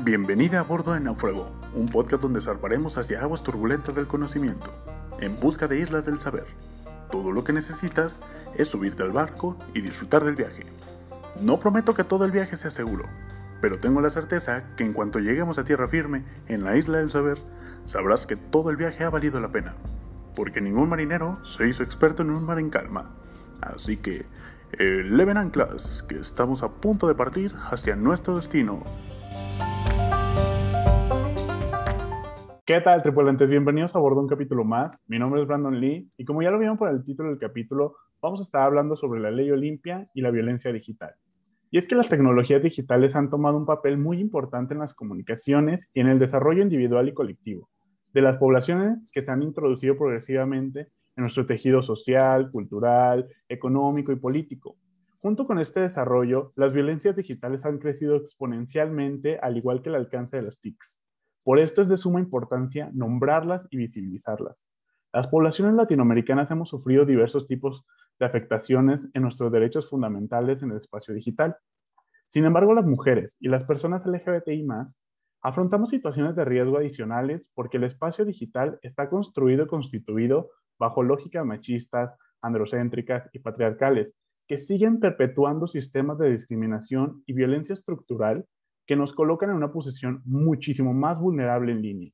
Bienvenida a bordo de Náufrago, un podcast donde zarparemos hacia aguas turbulentas del conocimiento, en busca de islas del saber. Todo lo que necesitas es subirte al barco y disfrutar del viaje. No prometo que todo el viaje sea seguro, pero tengo la certeza que en cuanto lleguemos a tierra firme en la isla del saber, sabrás que todo el viaje ha valido la pena, porque ningún marinero se hizo experto en un mar en calma. Así que, eleven anclas, que estamos a punto de partir hacia nuestro destino. ¿Qué tal, tripulantes? Bienvenidos a bordo un capítulo más. Mi nombre es Brandon Lee y como ya lo vieron por el título del capítulo, vamos a estar hablando sobre la ley Olimpia y la violencia digital. Y es que las tecnologías digitales han tomado un papel muy importante en las comunicaciones y en el desarrollo individual y colectivo de las poblaciones que se han introducido progresivamente en nuestro tejido social, cultural, económico y político. Junto con este desarrollo, las violencias digitales han crecido exponencialmente al igual que el alcance de las TICs. Por esto es de suma importancia nombrarlas y visibilizarlas. Las poblaciones latinoamericanas hemos sufrido diversos tipos de afectaciones en nuestros derechos fundamentales en el espacio digital. Sin embargo, las mujeres y las personas LGBTI afrontamos situaciones de riesgo adicionales porque el espacio digital está construido y constituido bajo lógicas machistas, androcéntricas y patriarcales que siguen perpetuando sistemas de discriminación y violencia estructural que nos colocan en una posición muchísimo más vulnerable en línea.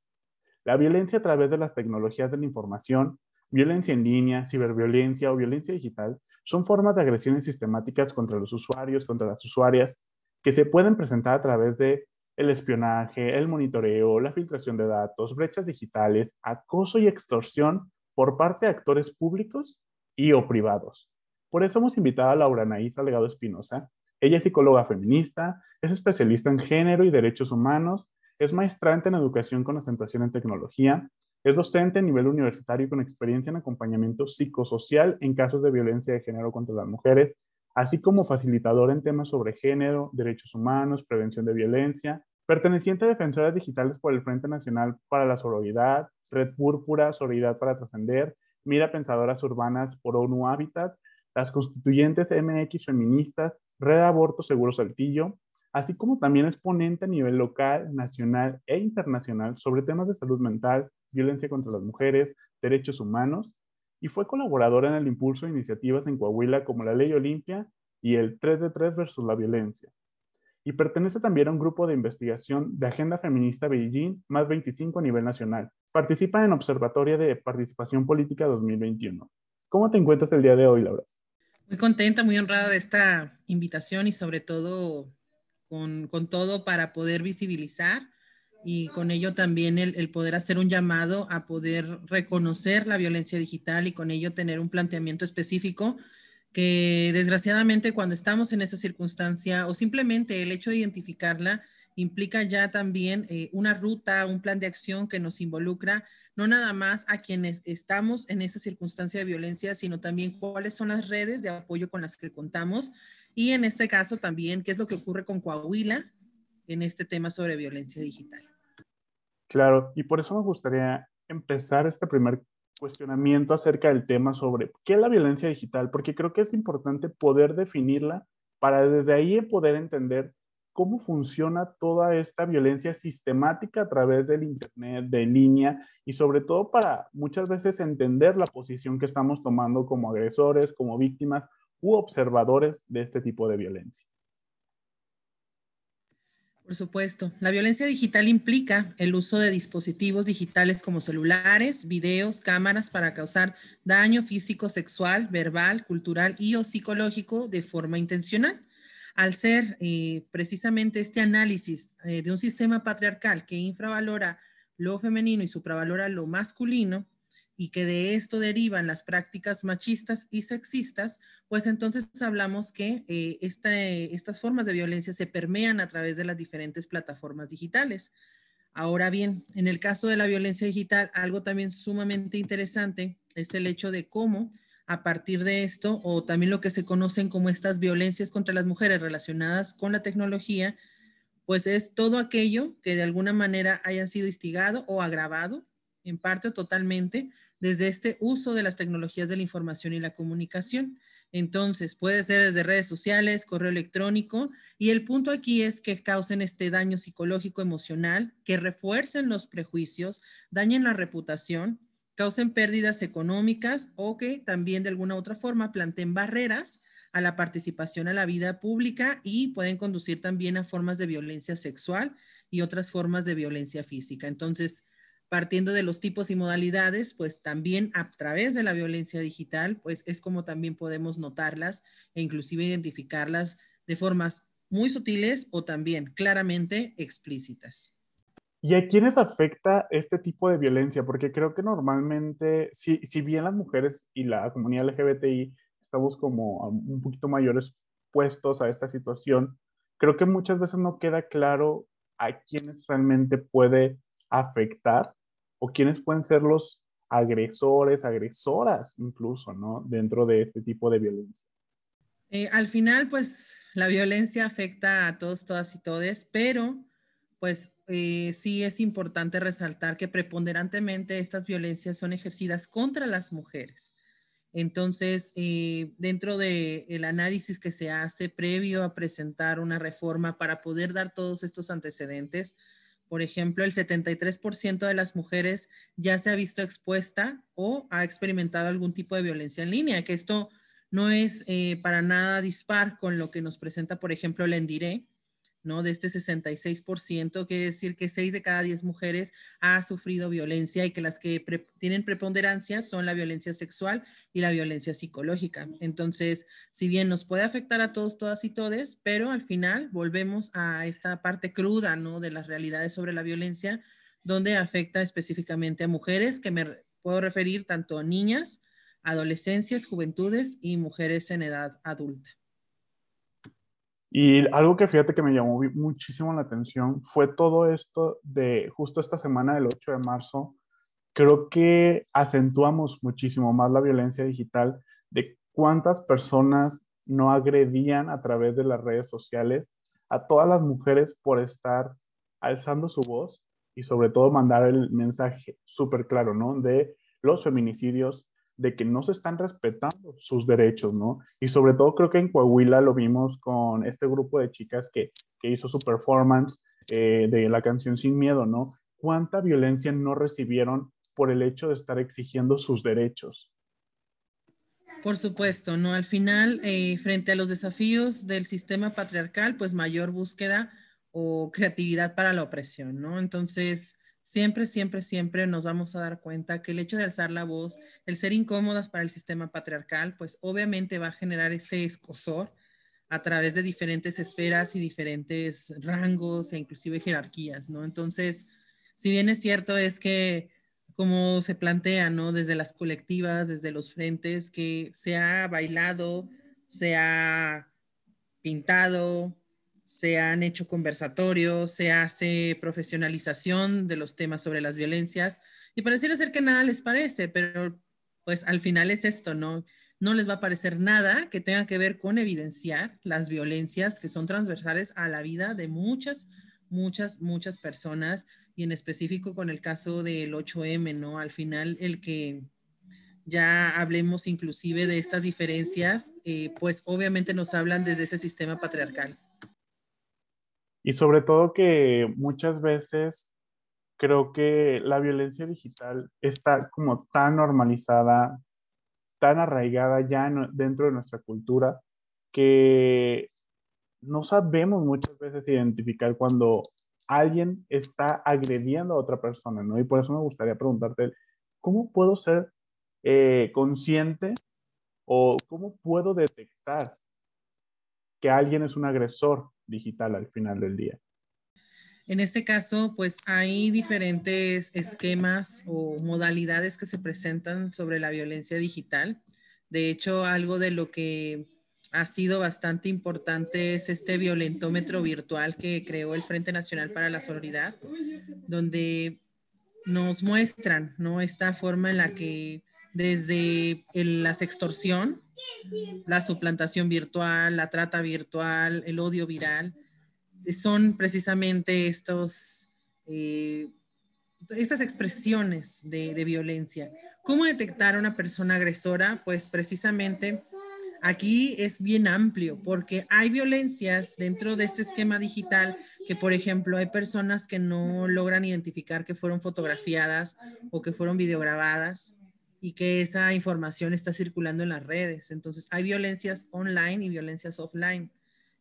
La violencia a través de las tecnologías de la información, violencia en línea, ciberviolencia o violencia digital son formas de agresiones sistemáticas contra los usuarios, contra las usuarias, que se pueden presentar a través de el espionaje, el monitoreo, la filtración de datos, brechas digitales, acoso y extorsión por parte de actores públicos y o privados. Por eso hemos invitado a Laura Naísa Legado Espinosa, ella es psicóloga feminista, es especialista en género y derechos humanos, es maestrante en educación con concentración en tecnología, es docente a nivel universitario con experiencia en acompañamiento psicosocial en casos de violencia de género contra las mujeres, así como facilitador en temas sobre género, derechos humanos, prevención de violencia, perteneciente a Defensoras Digitales por el Frente Nacional para la Sororidad, Red Púrpura, Sororidad para Trascender, Mira Pensadoras Urbanas por ONU Habitat, las constituyentes MX feministas, Red Aborto Seguro Saltillo, así como también es ponente a nivel local, nacional e internacional sobre temas de salud mental, violencia contra las mujeres, derechos humanos, y fue colaboradora en el impulso de iniciativas en Coahuila como la Ley Olimpia y el 3 de 3 versus la violencia. Y pertenece también a un grupo de investigación de Agenda Feminista Beijing, más 25 a nivel nacional. Participa en Observatoria de Participación Política 2021. ¿Cómo te encuentras el día de hoy, Laura? Muy contenta, muy honrada de esta invitación y sobre todo con, todo para poder visibilizar y con ello también el, poder hacer un llamado a poder reconocer la violencia digital y con ello tener un planteamiento específico que desgraciadamente cuando estamos en esa circunstancia o simplemente el hecho de identificarla implica ya también eh, una ruta, un plan de acción que nos involucra no nada más a quienes estamos en esa circunstancia de violencia, sino también cuáles son las redes de apoyo con las que contamos y en este caso también qué es lo que ocurre con Coahuila en este tema sobre violencia digital. Claro, y por eso me gustaría empezar este primer cuestionamiento acerca del tema sobre qué es la violencia digital, porque creo que es importante poder definirla para desde ahí poder entender cómo funciona toda esta violencia sistemática a través del Internet, de línea, y sobre todo para muchas veces entender la posición que estamos tomando como agresores, como víctimas u observadores de este tipo de violencia. Por supuesto, la violencia digital implica el uso de dispositivos digitales como celulares, videos, cámaras para causar daño físico, sexual, verbal, cultural y o psicológico de forma intencional al ser eh, precisamente este análisis eh, de un sistema patriarcal que infravalora lo femenino y supravalora lo masculino, y que de esto derivan las prácticas machistas y sexistas, pues entonces hablamos que eh, estas formas de violencia se permean a través de las diferentes plataformas digitales. Ahora bien, en el caso de la violencia digital, algo también sumamente interesante es el hecho de cómo a partir de esto, o también lo que se conocen como estas violencias contra las mujeres relacionadas con la tecnología, pues es todo aquello que de alguna manera hayan sido instigado o agravado, en parte o totalmente, desde este uso de las tecnologías de la información y la comunicación. Entonces, puede ser desde redes sociales, correo electrónico, y el punto aquí es que causen este daño psicológico, emocional, que refuercen los prejuicios, dañen la reputación, causen pérdidas económicas o que también de alguna otra forma planteen barreras a la participación a la vida pública y pueden conducir también a formas de violencia sexual y otras formas de violencia física. Entonces, partiendo de los tipos y modalidades, pues también a través de la violencia digital, pues es como también podemos notarlas e inclusive identificarlas de formas muy sutiles o también claramente explícitas. ¿Y a quiénes afecta este tipo de violencia? Porque creo que normalmente, si, si bien las mujeres y la comunidad LGBTI estamos como un poquito mayores puestos a esta situación, creo que muchas veces no queda claro a quiénes realmente puede afectar o quiénes pueden ser los agresores, agresoras incluso, ¿no? Dentro de este tipo de violencia. Eh, al final, pues la violencia afecta a todos, todas y todes, pero pues eh, sí es importante resaltar que preponderantemente estas violencias son ejercidas contra las mujeres. Entonces, eh, dentro del análisis que se hace previo a presentar una reforma para poder dar todos estos antecedentes, por ejemplo, el 73% de las mujeres ya se ha visto expuesta o ha experimentado algún tipo de violencia en línea, que esto no es eh, para nada dispar con lo que nos presenta, por ejemplo, Endiré, ¿no? De este 66%, quiere decir que 6 de cada 10 mujeres ha sufrido violencia y que las que tienen preponderancia son la violencia sexual y la violencia psicológica. Entonces, si bien nos puede afectar a todos, todas y todes, pero al final volvemos a esta parte cruda, ¿no? De las realidades sobre la violencia, donde afecta específicamente a mujeres, que me puedo referir tanto a niñas, adolescencias, juventudes y mujeres en edad adulta. Y algo que fíjate que me llamó muchísimo la atención fue todo esto de justo esta semana del 8 de marzo. Creo que acentuamos muchísimo más la violencia digital de cuántas personas no agredían a través de las redes sociales a todas las mujeres por estar alzando su voz y sobre todo mandar el mensaje súper claro, ¿no? De los feminicidios, de que no se están respetando sus derechos, ¿no? Y sobre todo creo que en Coahuila lo vimos con este grupo de chicas que, hizo su performance eh, de la canción Sin Miedo, ¿no? ¿Cuánta violencia no recibieron por el hecho de estar exigiendo sus derechos? Por supuesto, ¿no? Al final, eh, frente a los desafíos del sistema patriarcal, pues mayor búsqueda o creatividad para la opresión, ¿no? Entonces, siempre, siempre, siempre nos vamos a dar cuenta que el hecho de alzar la voz, el ser incómodas para el sistema patriarcal, pues obviamente va a generar este escosor a través de diferentes esferas y diferentes rangos e inclusive jerarquías, ¿no? Entonces, si bien es cierto es que como se plantea, ¿no? Desde las colectivas, desde los frentes, que se ha bailado, se ha pintado, se han hecho conversatorios, se hace profesionalización de los temas sobre las violencias y pareciera ser que nada les parece, pero pues al final es esto, ¿no? No les va a parecer nada que tenga que ver con evidenciar las violencias que son transversales a la vida de muchas, muchas, muchas personas y en específico con el caso del 8M, ¿no? Al final el que ya hablemos inclusive de estas diferencias, eh, pues obviamente nos hablan desde ese sistema patriarcal. Y sobre todo que muchas veces creo que la violencia digital está como tan normalizada, tan arraigada ya dentro de nuestra cultura, que no sabemos muchas veces identificar cuando alguien está agrediendo a otra persona, ¿no? Y por eso me gustaría preguntarte, ¿cómo puedo ser eh, consciente o cómo puedo detectar que alguien es un agresor digital al final del día. En este caso, pues hay diferentes esquemas o modalidades que se presentan sobre la violencia digital. De hecho, algo de lo que ha sido bastante importante es este violentómetro virtual que creó el Frente Nacional para la Sororidad, donde nos muestran ¿no? esta forma en la que desde la sextorsión, la suplantación virtual, la trata virtual, el odio viral, son precisamente estos, eh, estas expresiones de, de, violencia. ¿Cómo detectar a una persona agresora? Pues precisamente Aquí es bien amplio porque hay violencias dentro de este esquema digital que, por ejemplo, hay personas que no logran identificar que fueron fotografiadas o que fueron videograbadas y que esa información está circulando en las redes. Entonces, hay violencias online y violencias offline.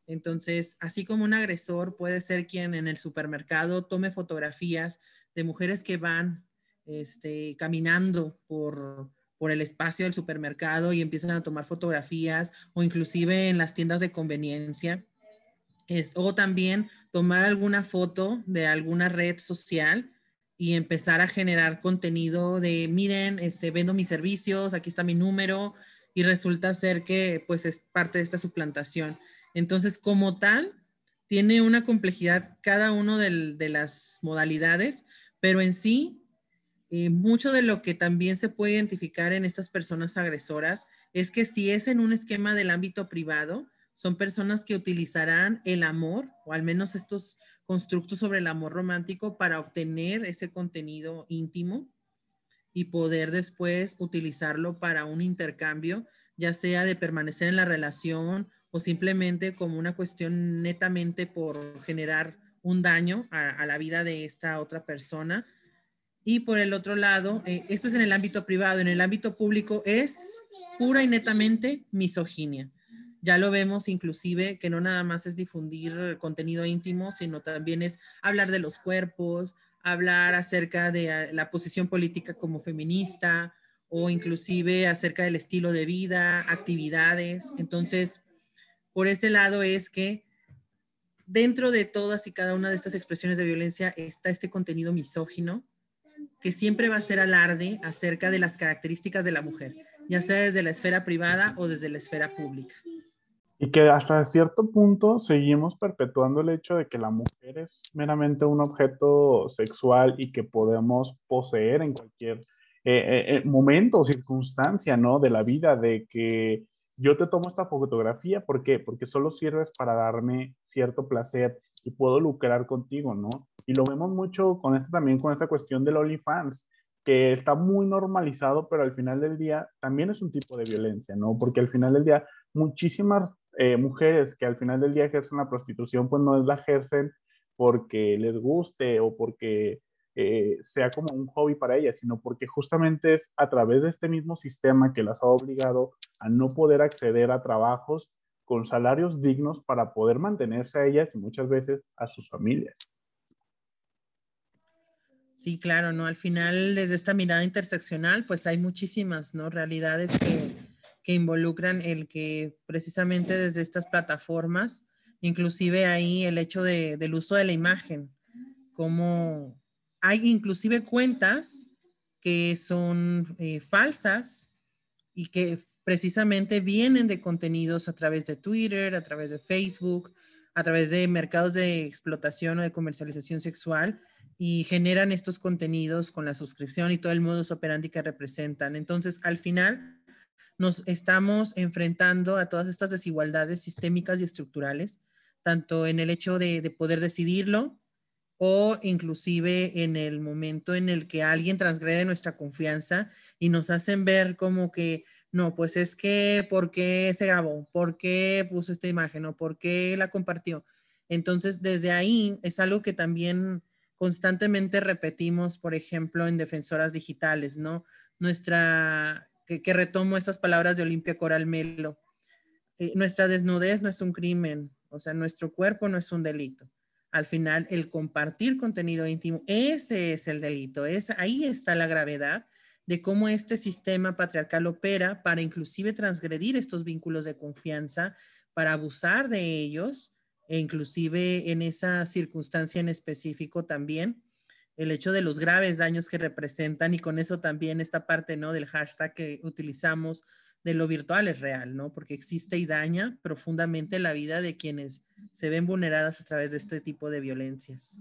Entonces, así como un agresor puede ser quien en el supermercado tome fotografías de mujeres que van este, caminando por, por el espacio del supermercado y empiezan a tomar fotografías o inclusive en las tiendas de conveniencia. Es, o también tomar alguna foto de alguna red social y empezar a generar contenido de, miren, este, vendo mis servicios, aquí está mi número y resulta ser que pues es parte de esta suplantación. Entonces, como tal, tiene una complejidad cada uno de las modalidades, pero en sí eh, mucho de lo que también se puede identificar en estas personas agresoras es que si es en un esquema del ámbito privado, son personas que utilizarán el amor o al menos estos constructos sobre el amor romántico para obtener ese contenido íntimo y poder después utilizarlo para un intercambio, ya sea de permanecer en la relación o simplemente como una cuestión netamente por generar un daño a la vida de esta otra persona y por el otro lado, eh, esto es en el ámbito privado, en el ámbito público es pura y netamente misoginia. Ya lo vemos inclusive que no nada más es difundir contenido íntimo, sino también es hablar de los cuerpos, hablar acerca de ah, la posición política como feminista o inclusive acerca del estilo de vida, actividades. Entonces, por ese lado es que dentro de todas y cada una de estas expresiones de violencia está este contenido misógino que siempre va a ser alarde acerca de las características de la mujer, ya sea desde la esfera privada o desde la esfera pública. Y que hasta cierto punto seguimos perpetuando el hecho de que la mujer es meramente un objeto sexual y que podemos poseer en cualquier eh, eh, eh, momento o circunstancia, ¿no? De la vida, de que yo te tomo esta fotografía, ¿por qué? Porque solo sirves para darme cierto placer y puedo lucrar contigo, ¿no? Y lo vemos mucho con esto también, con esta cuestión del OnlyFans, que está muy normalizado, pero al final del día también es un tipo de violencia, ¿no? Porque al final del día muchísimas eh, mujeres que al final del día ejercen la prostitución, pues no la ejercen porque les guste o porque eh, sea como un hobby para ellas, sino porque justamente es a través de este mismo sistema que las ha obligado a no poder acceder a trabajos con salarios dignos para poder mantenerse a ellas y muchas veces a sus familias. Sí, claro, ¿no? Al final, desde esta mirada interseccional, pues hay muchísimas, ¿no? Realidades que, que involucran el que precisamente desde estas plataformas, inclusive ahí el hecho de, del uso de la imagen, como hay inclusive cuentas que son eh, falsas y que precisamente vienen de contenidos a través de Twitter, a través de Facebook, a través de mercados de explotación o de comercialización sexual y generan estos contenidos con la suscripción y todo el modus operandi que representan. Entonces, al final, nos estamos enfrentando a todas estas desigualdades sistémicas y estructurales, tanto en el hecho de, de poder decidirlo o inclusive en el momento en el que alguien transgrede nuestra confianza y nos hacen ver como que no, pues es que, ¿por qué se grabó? ¿Por qué puso esta imagen? ¿O por qué la compartió? Entonces, desde ahí es algo que también constantemente repetimos, por ejemplo, en Defensoras Digitales, ¿no? Nuestra, que, retomo estas palabras de Olimpia Coral Melo, eh, nuestra desnudez no es un crimen, o sea, nuestro cuerpo no es un delito. Al final, el compartir contenido íntimo, ese es el delito, es, ahí está la gravedad de cómo este sistema patriarcal opera para inclusive transgredir estos vínculos de confianza, para abusar de ellos, e inclusive en esa circunstancia en específico también, el hecho de los graves daños que representan y con eso también esta parte, ¿no? Del hashtag que utilizamos de lo virtual es real, ¿no? Porque existe y daña profundamente la vida de quienes se ven vulneradas a través de este tipo de violencias.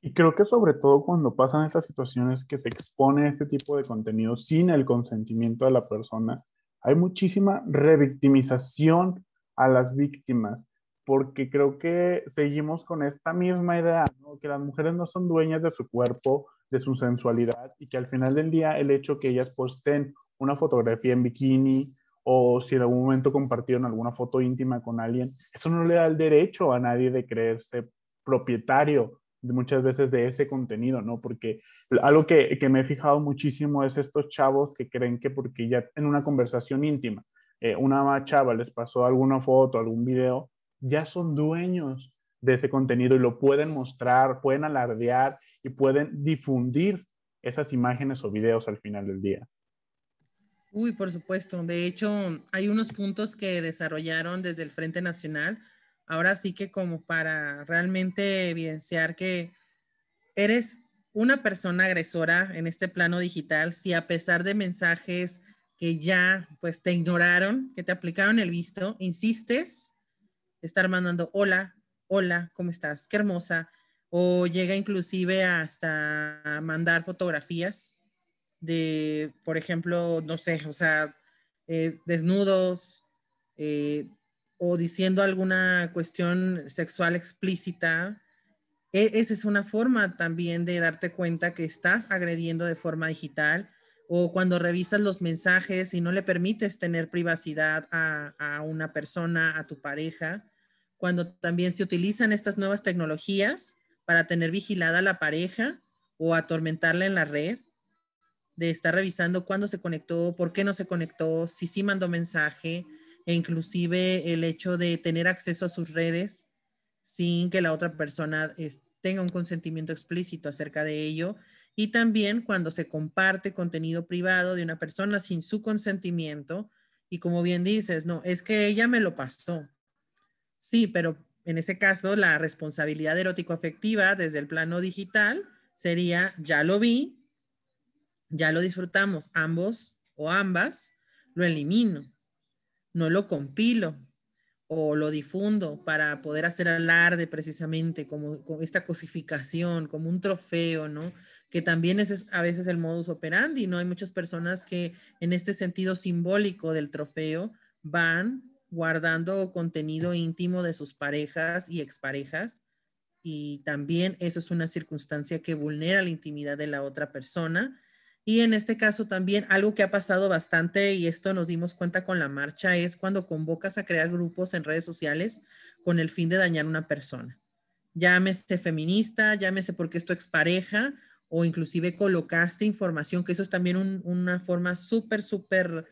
Y creo que sobre todo cuando pasan esas situaciones que se expone este tipo de contenido sin el consentimiento de la persona, hay muchísima revictimización a las víctimas, porque creo que seguimos con esta misma idea, que las mujeres no son dueñas de su cuerpo, de su sensualidad, y que al final del día el hecho que ellas posten una fotografía en bikini o si en algún momento compartieron alguna foto íntima con alguien, eso no le da el derecho a nadie de creerse propietario muchas veces de ese contenido, ¿no? Porque algo que, que, me he fijado muchísimo es estos chavos que creen que porque ya en una conversación íntima, eh, una chava les pasó alguna foto, algún video, ya son dueños de ese contenido y lo pueden mostrar, pueden alardear y pueden difundir esas imágenes o videos al final del día. Uy, por supuesto. De hecho, hay unos puntos que desarrollaron desde el Frente Nacional. Ahora sí que como para realmente evidenciar que eres una persona agresora en este plano digital, si a pesar de mensajes que ya pues te ignoraron, que te aplicaron el visto, insistes, estar mandando hola, hola, ¿cómo estás? Qué hermosa. O llega inclusive hasta mandar fotografías de, por ejemplo, no sé, o sea, eh, desnudos eh, o diciendo alguna cuestión sexual explícita. E, esa es una forma también de darte cuenta que estás agrediendo de forma digital o cuando revisas los mensajes y no le permites tener privacidad a, a una persona, a tu pareja, cuando también se utilizan estas nuevas tecnologías para tener vigilada la pareja o atormentarla en la red de estar revisando cuándo se conectó, por qué no se conectó, si sí mandó mensaje, e inclusive el hecho de tener acceso a sus redes sin que la otra persona tenga un consentimiento explícito acerca de ello. Y también cuando se comparte contenido privado de una persona sin su consentimiento. Y como bien dices, no, es que ella me lo pasó. Sí, pero en ese caso la responsabilidad erótico-afectiva desde el plano digital sería, ya lo vi, ya lo disfrutamos ambos o ambas, lo elimino, no lo compilo o lo difundo para poder hacer alarde precisamente como, esta cosificación, como un trofeo, ¿no? Que también es a veces el modus operandi, ¿no? Hay muchas personas que en este sentido simbólico del trofeo van guardando contenido íntimo de sus parejas y exparejas y también eso es una circunstancia que vulnera la intimidad de la otra persona y en este caso también algo que ha pasado bastante y esto nos dimos cuenta con la marcha es cuando convocas a crear grupos en redes sociales con el fin de dañar a una persona. Llámese feminista, llámese porque es tu expareja o inclusive colocaste información, que eso es también una forma súper, súper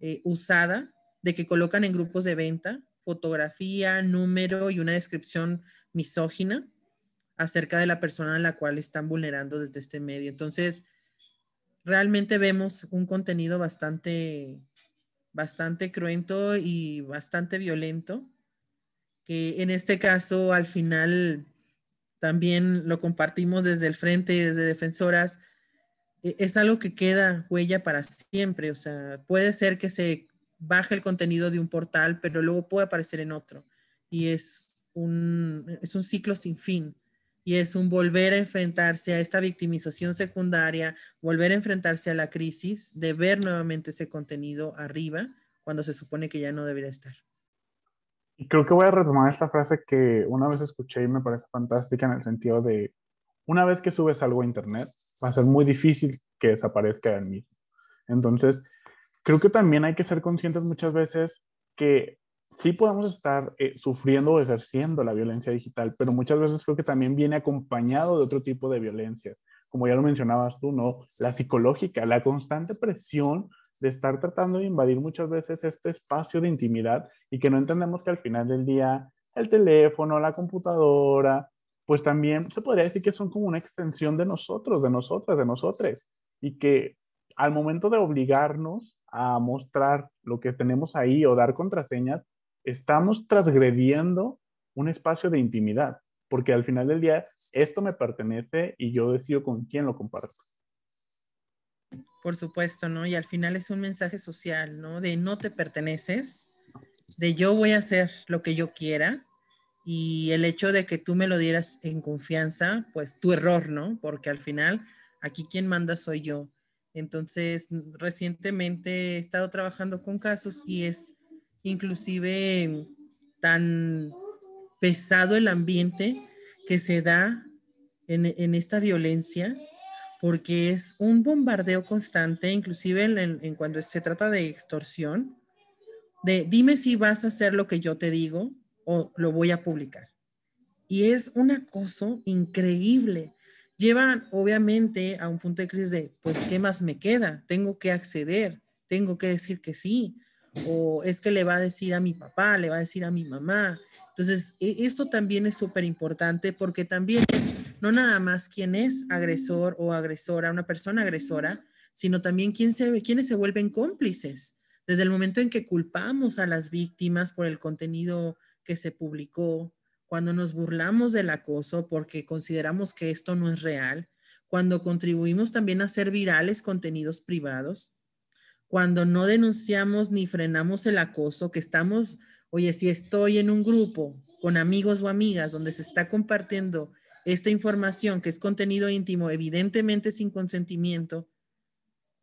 eh, usada de que colocan en grupos de venta fotografía, número y una descripción misógina acerca de la persona a la cual están vulnerando desde este medio. Entonces, realmente vemos un contenido bastante, bastante cruento y bastante violento, que en este caso al final también lo compartimos desde el frente, desde defensoras, e, es algo que queda huella para siempre, o sea, puede ser que se baje el contenido de un portal, pero luego puede aparecer en otro, y es un, es un ciclo sin fin y es un volver a enfrentarse a esta victimización secundaria, volver a enfrentarse a la crisis, de ver nuevamente ese contenido arriba cuando se supone que ya no debería estar. Creo que voy a retomar esta frase que una vez escuché y me parece fantástica en el sentido de, una vez que subes algo a Internet, va a ser muy difícil que desaparezca el mismo. Entonces, creo que también hay que ser conscientes muchas veces que sí podemos estar eh, sufriendo o ejerciendo la violencia digital, pero muchas veces creo que también viene acompañado de otro tipo de violencias, como ya lo mencionabas tú, ¿no? La psicológica, la constante presión de estar tratando de invadir muchas veces este espacio de intimidad y que no entendemos que al final del día el teléfono, la computadora, pues también se podría decir que son como una extensión de nosotros, de nosotras, de nosotres, y que al momento de obligarnos a mostrar lo que tenemos ahí o dar contraseñas, estamos transgrediendo un espacio de intimidad, porque al final del día esto me pertenece y yo decido con quién lo comparto. Por supuesto, ¿no? Y al final es un mensaje social, ¿no? De no te perteneces, de yo voy a hacer lo que yo quiera y el hecho de que tú me lo dieras en confianza, pues tu error, ¿no? Porque al final aquí quien manda soy yo. Entonces, recientemente he estado trabajando con casos y es inclusive tan pesado el ambiente que se da en, esta violencia, porque es un bombardeo constante, inclusive en, cuando se trata de extorsión, de dime si vas a hacer lo que yo te digo o lo voy a publicar. Y es un acoso increíble. Llevan obviamente a un punto de crisis de, pues, ¿qué más me queda? Tengo que acceder, tengo que decir que sí, o es que le va a decir a mi papá, le va a decir a mi mamá. Entonces, e, esto también es súper importante porque también es no nada más quién es agresor o agresora, una persona agresora, sino también quién se, quiénes se vuelven cómplices. Desde el momento en que culpamos a las víctimas por el contenido que se publicó, cuando nos burlamos del acoso porque consideramos que esto no es real, cuando contribuimos también a hacer virales contenidos privados, cuando no denunciamos ni frenamos el acoso, que estamos, oye, si estoy en un grupo con amigos o amigas donde se está compartiendo esta información que es contenido íntimo, evidentemente sin consentimiento,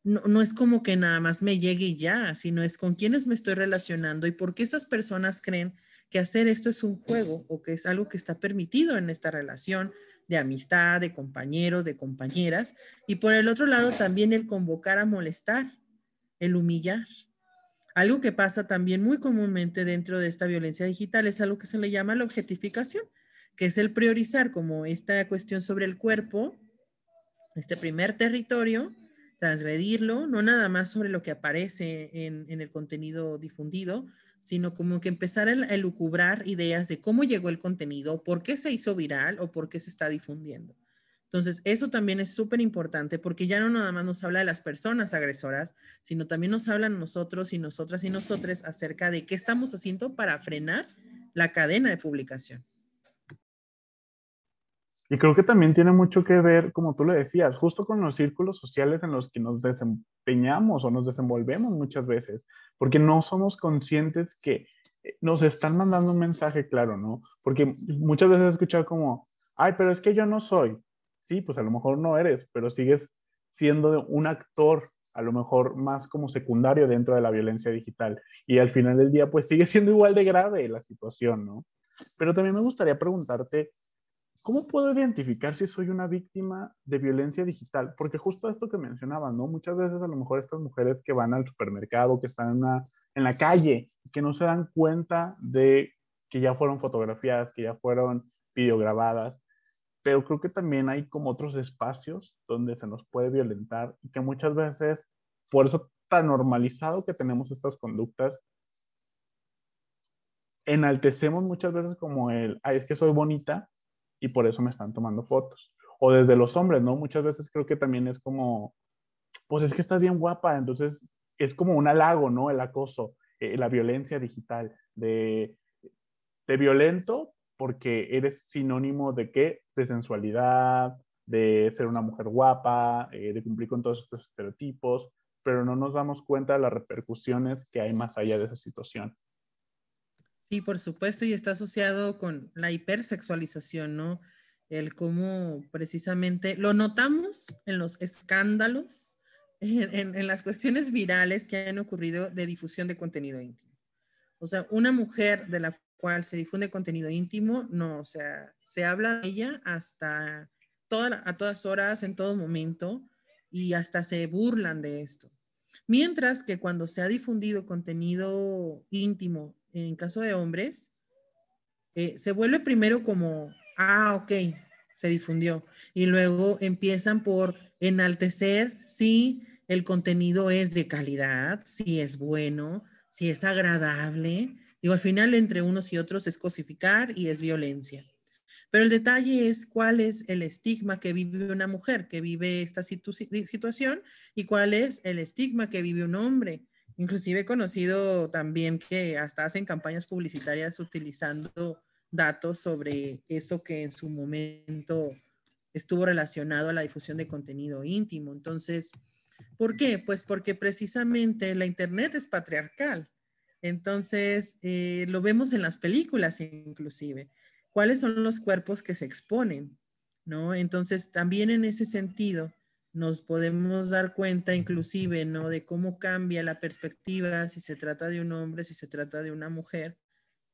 no, no, es como que nada más me llegue ya, sino es con quiénes me estoy relacionando y por qué esas personas creen que hacer esto es un juego o que es algo que está permitido en esta relación de amistad, de compañeros, de compañeras. Y por el otro lado, también el convocar a molestar, el humillar. Algo que pasa también muy comúnmente dentro de esta violencia digital es algo que se le llama la objetificación, que es el priorizar como esta cuestión sobre el cuerpo, este primer territorio, transgredirlo, no nada más sobre lo que aparece en, en el contenido difundido, sino como que empezar a elucubrar ideas de cómo llegó el contenido, por qué se hizo viral o por qué se está difundiendo. Entonces, eso también es súper importante porque ya no nada más nos habla de las personas agresoras, sino también nos hablan nosotros y nosotras y nosotros acerca de qué estamos haciendo para frenar la cadena de publicación. Y creo que también tiene mucho que ver, como tú le decías, justo con los círculos sociales en los que nos desempeñamos o nos desenvolvemos muchas veces, porque no somos conscientes que eh, nos están mandando un mensaje claro, ¿no? Porque muchas veces he escuchado como, ay, pero es que yo no soy. Sí, pues a lo mejor no eres, pero sigues siendo un actor a lo mejor más como secundario dentro de la violencia digital. Y al final del día, pues sigue siendo igual de grave la situación, ¿no? Pero también me gustaría preguntarte, ¿Cómo puedo identificar si soy una víctima de violencia digital? Porque justo esto que mencionaban, ¿no? Muchas veces a lo mejor estas mujeres que van al supermercado, que están en, en la calle, que no se dan cuenta de que ya fueron fotografiadas, que ya fueron videograbadas, pero creo que también hay como otros espacios donde se nos puede violentar y que muchas veces, por eso tan normalizado que tenemos estas conductas, enaltecemos muchas veces como el, ay, es que soy bonita, y por eso me están tomando fotos. O desde los hombres, ¿no? Muchas veces creo que también es como, pues es que estás bien guapa, entonces es como un halago, ¿no? El acoso, eh, la violencia digital, de, de violento porque eres sinónimo de qué? De sensualidad, de ser una mujer guapa, eh, de cumplir con todos estos estereotipos, pero no nos damos cuenta de las repercusiones que hay más allá de esa situación. Sí, por supuesto, y está asociado con la hipersexualización, ¿no? El cómo precisamente lo notamos en los escándalos, en, las cuestiones virales que han ocurrido de difusión de contenido íntimo. O sea, una mujer de la cual se difunde contenido íntimo, no, o sea, se habla de ella hasta a todas horas, en todo momento, y hasta se burlan de esto. Mientras que cuando se ha difundido contenido íntimo en caso de hombres, eh, se vuelve primero como, ah, ok, se difundió. Y luego empiezan por enaltecer si el contenido es de calidad, si es bueno, si es agradable. Digo, al final entre unos y otros es cosificar y es violencia. Pero el detalle es cuál es el estigma que vive una mujer que vive esta situación y cuál es el estigma que vive un hombre Inclusive he conocido también que hasta hacen campañas publicitarias utilizando datos sobre eso que en su momento estuvo relacionado a la difusión de contenido íntimo. Entonces, ¿por qué? Pues porque precisamente la Internet es patriarcal. Entonces, eh, lo vemos en las películas inclusive. ¿Cuáles son los cuerpos que se exponen? ¿No? Entonces, también en ese sentido, nos podemos dar cuenta inclusive, ¿no? De cómo cambia la perspectiva si se trata de un hombre, si se trata de una mujer.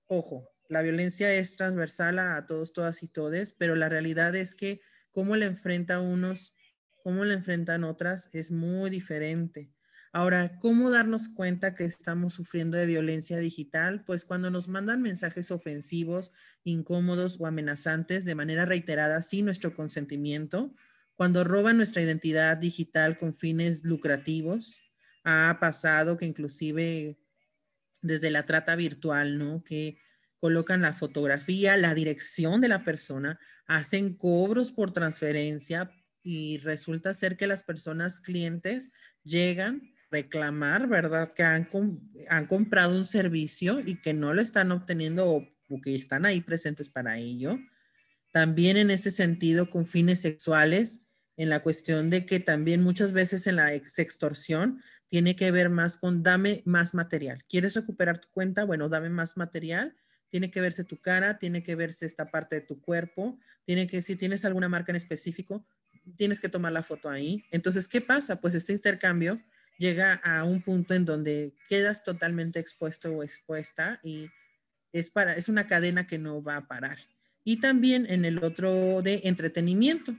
Ojo, la violencia es transversal a, todos, todas y todes, pero la realidad es que cómo le enfrenta unos, cómo le enfrentan otras es muy diferente. Ahora, ¿cómo darnos cuenta que estamos sufriendo de violencia digital? Pues cuando nos mandan mensajes ofensivos, incómodos o amenazantes de manera reiterada sin nuestro consentimiento, cuando roban nuestra identidad digital con fines lucrativos, ha pasado que inclusive desde la trata virtual, ¿no? Que colocan la fotografía, la dirección de la persona, hacen cobros por transferencia y resulta ser que las personas clientes llegan a reclamar, ¿verdad? Que han, han comprado un servicio y que no lo están obteniendo o, o que están ahí presentes para ello. También en este sentido, con fines sexuales, en la cuestión de que también muchas veces en la extorsión tiene que ver más con dame más material. ¿Quieres recuperar tu cuenta? Bueno, dame más material. Tiene que verse tu cara, tiene que verse esta parte de tu cuerpo, tiene que, si tienes alguna marca en específico, tienes que tomar la foto ahí. Entonces, ¿qué pasa? Pues este intercambio llega a un punto en donde quedas totalmente expuesto o expuesta y es, para, es una cadena que no va a parar. Y también en el otro de entretenimiento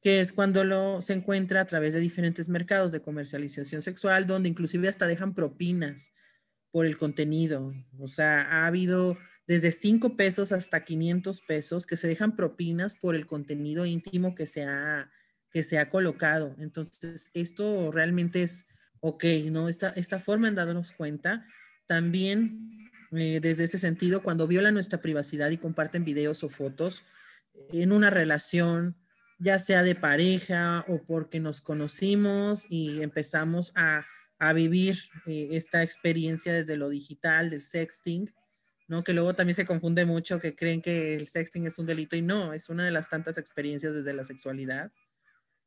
que es cuando lo se encuentra a través de diferentes mercados de comercialización sexual, donde inclusive hasta dejan propinas por el contenido. O sea, ha habido desde 5 pesos hasta 500 pesos que se dejan propinas por el contenido íntimo que se ha, que se ha colocado. Entonces, esto realmente es ok, ¿no? Esta, esta forma en darnos cuenta también eh, desde ese sentido, cuando violan nuestra privacidad y comparten videos o fotos en una relación, ya sea de pareja o porque nos conocimos y empezamos a, vivir eh, esta experiencia desde lo digital, del sexting, ¿no? Que luego también se confunde mucho que creen que el sexting es un delito y no, es una de las tantas experiencias desde la sexualidad.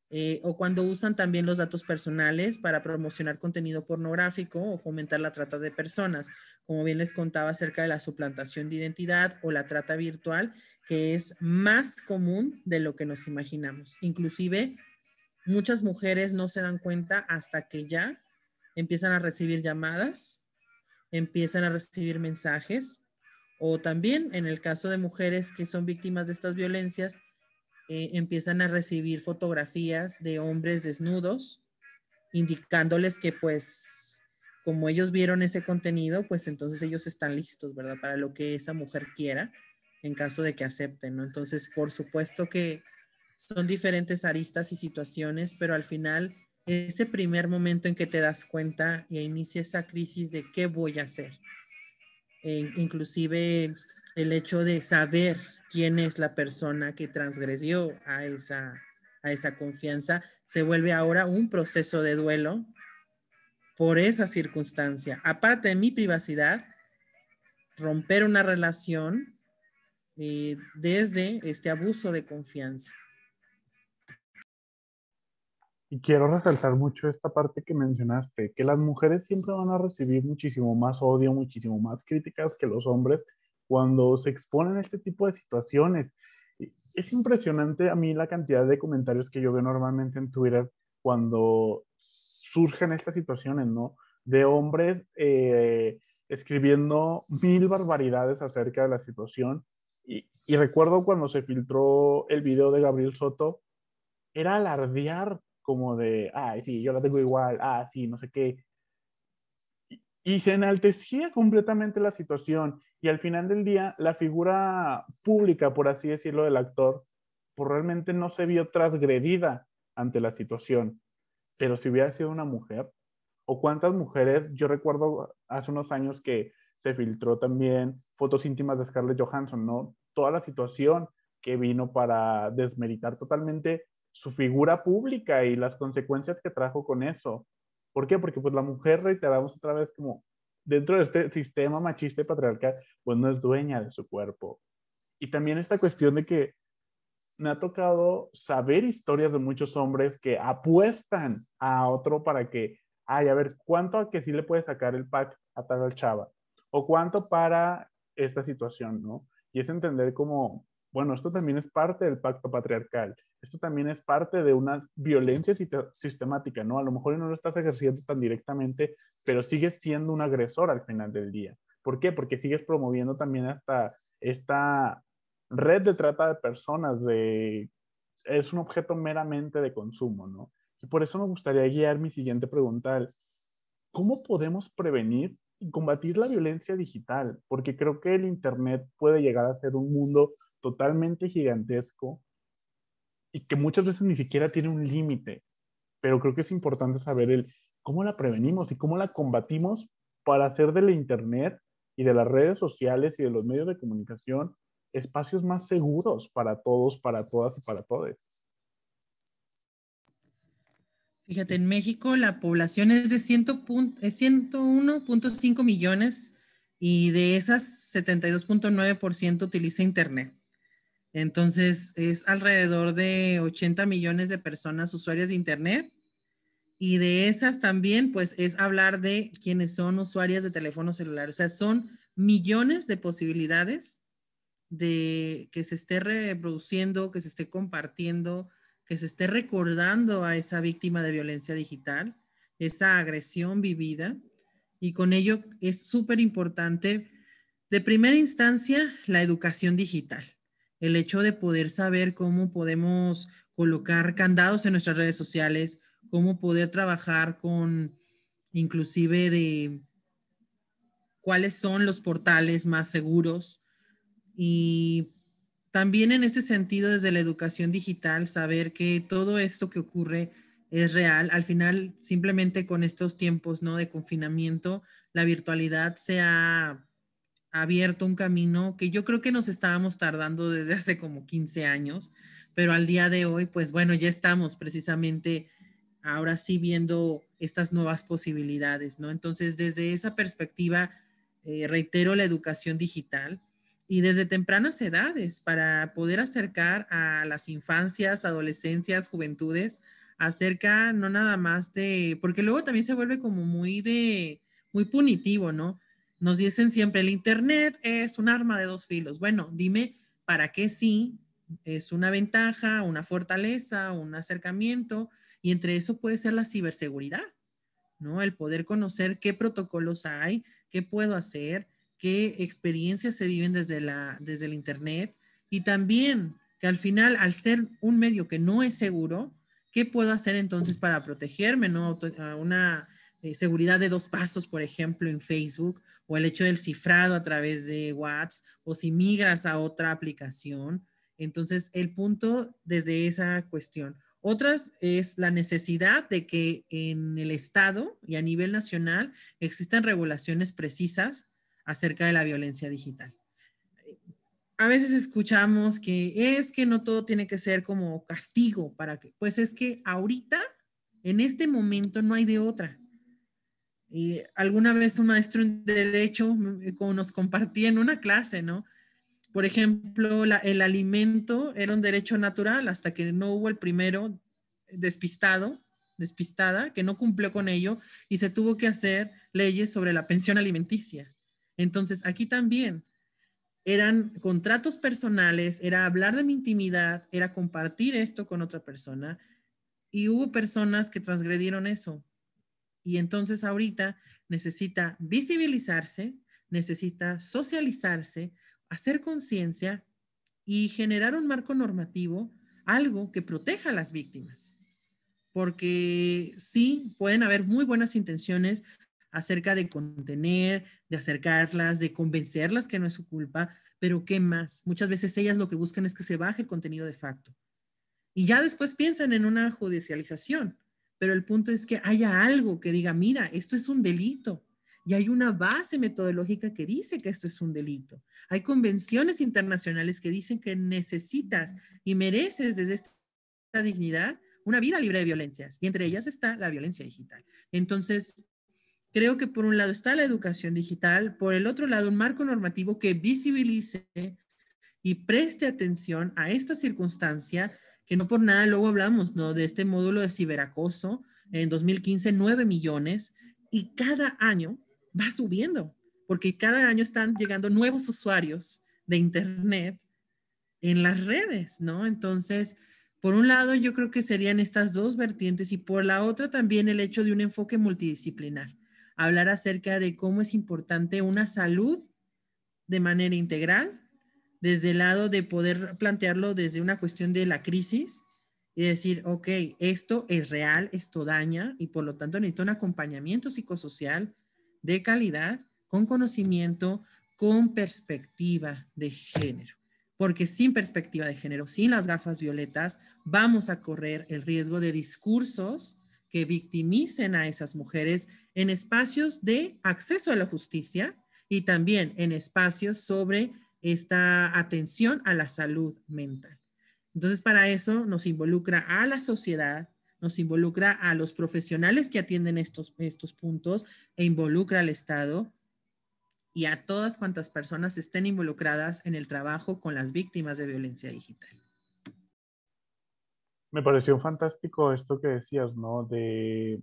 Eh, o cuando usan también los datos personales para promocionar contenido pornográfico o fomentar la trata de personas, como bien les contaba acerca de la suplantación de identidad o la trata virtual, que es más común de lo que nos imaginamos. Inclusive, muchas mujeres no se dan cuenta hasta que ya empiezan a recibir llamadas, empiezan a recibir mensajes, o también en el caso de mujeres que son víctimas de estas violencias, eh, empiezan a recibir fotografías de hombres desnudos, indicándoles que pues como ellos vieron ese contenido, pues entonces ellos están listos, ¿verdad? Para lo que esa mujer quiera en caso de que acepten, ¿no? Entonces, por supuesto que son diferentes aristas y situaciones, pero al final, ese primer momento en que te das cuenta y inicia esa crisis de qué voy a hacer. Inclusive el hecho de saber quién es la persona que transgredió a esa, a esa confianza, se vuelve ahora un proceso de duelo por esa circunstancia. Aparte de mi privacidad, romper una relación eh, desde este abuso de confianza. Y quiero resaltar mucho esta parte que mencionaste, que las mujeres siempre van a recibir muchísimo más odio, muchísimo más críticas que los hombres cuando se exponen a este tipo de situaciones. Es impresionante a mí la cantidad de comentarios que yo veo normalmente en Twitter cuando surgen estas situaciones, ¿no? De hombres eh, escribiendo mil barbaridades acerca de la situación y, recuerdo cuando se filtró el video de Gabriel Soto, era alardear como de, ay, sí, yo la tengo igual, ah, sí, no sé qué. Y, se enaltecía completamente la situación. Y al final del día, la figura pública, por así decirlo, del actor, pues realmente no se vio transgredida ante la situación. Pero si hubiera sido una mujer, o cuántas mujeres, yo recuerdo hace unos años que se filtró también fotos íntimas de Scarlett Johansson, ¿no? Toda la situación que vino para desmeritar totalmente su figura pública y las consecuencias que trajo con eso. ¿Por qué? Porque pues la mujer, reiteramos otra vez, como dentro de este sistema machista y patriarcal, pues no es dueña de su cuerpo. Y también esta cuestión de que me ha tocado saber historias de muchos hombres que apuestan a otro para que, ay, a ver, ¿cuánto a que sí le puede sacar el pack a tal chava? O cuánto para esta situación, ¿no? Y es entender como, bueno, esto también es parte del pacto patriarcal, esto también es parte de una violencia sistemática, ¿no? A lo mejor no lo estás ejerciendo tan directamente, pero sigues siendo un agresor al final del día. ¿Por qué? Porque sigues promoviendo también hasta esta red de trata de personas, de, es un objeto meramente de consumo, ¿no? Y por eso me gustaría guiar mi siguiente pregunta ¿cómo podemos prevenir y combatir la violencia digital? Porque creo que el Internet puede llegar a ser un mundo totalmente gigantesco y que muchas veces ni siquiera tiene un límite. Pero creo que es importante saber el cómo la prevenimos y cómo la combatimos para hacer de la Internet y de las redes sociales y de los medios de comunicación espacios más seguros para todos, para todas y para todos. Fíjate, en México la población es de 101.5 millones y de esas 72.9% utiliza Internet. Entonces es alrededor de 80 millones de personas usuarias de Internet y de esas también pues es hablar de quienes son usuarias de teléfonos celulares. O sea, son millones de posibilidades de que se esté reproduciendo, que se esté compartiendo, que se esté recordando a esa víctima de violencia digital, esa agresión vivida. Y con ello es súper importante, de primera instancia, la educación digital. El hecho de poder saber cómo podemos colocar candados en nuestras redes sociales, cómo poder trabajar con inclusive de cuáles son los portales más seguros y también en ese sentido, desde la educación digital, saber que todo esto que ocurre es real. Al final, simplemente con estos tiempos ¿no? de confinamiento, la virtualidad se ha abierto un camino que yo creo que nos estábamos tardando desde hace como 15 años, pero al día de hoy, pues bueno, ya estamos precisamente ahora sí viendo estas nuevas posibilidades, ¿no? Entonces, desde esa perspectiva, eh, reitero la educación digital y desde tempranas edades para poder acercar a las infancias, adolescencias, juventudes acerca no nada más de, porque luego también se vuelve como muy de, muy punitivo, ¿no? Nos dicen siempre, el Internet es un arma de dos filos. Bueno, dime, ¿para qué sí? Es una ventaja, una fortaleza, un acercamiento, y entre eso puede ser la ciberseguridad, ¿no? El poder conocer qué protocolos hay, qué puedo hacer, qué experiencias se viven desde, la, desde el Internet y también que al final, al ser un medio que no es seguro, ¿qué puedo hacer entonces para protegerme? ¿no? Una eh, seguridad de dos pasos, por ejemplo, en Facebook, o el hecho del cifrado a través de WhatsApp, o si migras a otra aplicación. Entonces, el punto desde esa cuestión. Otras es la necesidad de que en el Estado y a nivel nacional existan regulaciones precisas acerca de la violencia digital. A veces escuchamos que es que no todo tiene que ser como castigo para que, pues es que ahorita, en este momento, no hay de otra. Y alguna vez un maestro en derecho nos compartía en una clase, ¿no? Por ejemplo, el alimento era un derecho natural hasta que no hubo el primero despistado, despistada, que no cumplió con ello y se tuvo que hacer leyes sobre la pensión alimenticia. Entonces, aquí también eran contratos personales, era hablar de mi intimidad, era compartir esto con otra persona y hubo personas que transgredieron eso. Y entonces ahorita necesita visibilizarse, necesita socializarse, hacer conciencia y generar un marco normativo, algo que proteja a las víctimas. Porque sí, pueden haber muy buenas intenciones, acerca de contener, de acercarlas, de convencerlas que no es su culpa, pero ¿qué más? Muchas veces ellas lo que buscan es que se baje el contenido de facto. Y ya después piensan en una judicialización, pero el punto es que haya algo que diga, mira, esto es un delito. Y hay una base metodológica que dice que esto es un delito. Hay convenciones internacionales que dicen que necesitas y mereces desde esta dignidad una vida libre de violencias. Y entre ellas está la violencia digital. Entonces, Creo que por un lado está la educación digital, por el otro lado un marco normativo que visibilice y preste atención a esta circunstancia, que no por nada luego hablamos, ¿no? De este módulo de ciberacoso, en 2015 9 millones y cada año va subiendo, porque cada año están llegando nuevos usuarios de Internet en las redes, ¿no? Entonces, por un lado, yo creo que serían estas dos vertientes y por la otra también el hecho de un enfoque multidisciplinar hablar acerca de cómo es importante una salud de manera integral, desde el lado de poder plantearlo desde una cuestión de la crisis y decir, ok, esto es real, esto daña y por lo tanto necesito un acompañamiento psicosocial de calidad, con conocimiento, con perspectiva de género. Porque sin perspectiva de género, sin las gafas violetas, vamos a correr el riesgo de discursos que victimicen a esas mujeres en espacios de acceso a la justicia y también en espacios sobre esta atención a la salud mental. Entonces, para eso nos involucra a la sociedad, nos involucra a los profesionales que atienden estos, estos puntos e involucra al Estado y a todas cuantas personas estén involucradas en el trabajo con las víctimas de violencia digital. Me pareció fantástico esto que decías, ¿no? De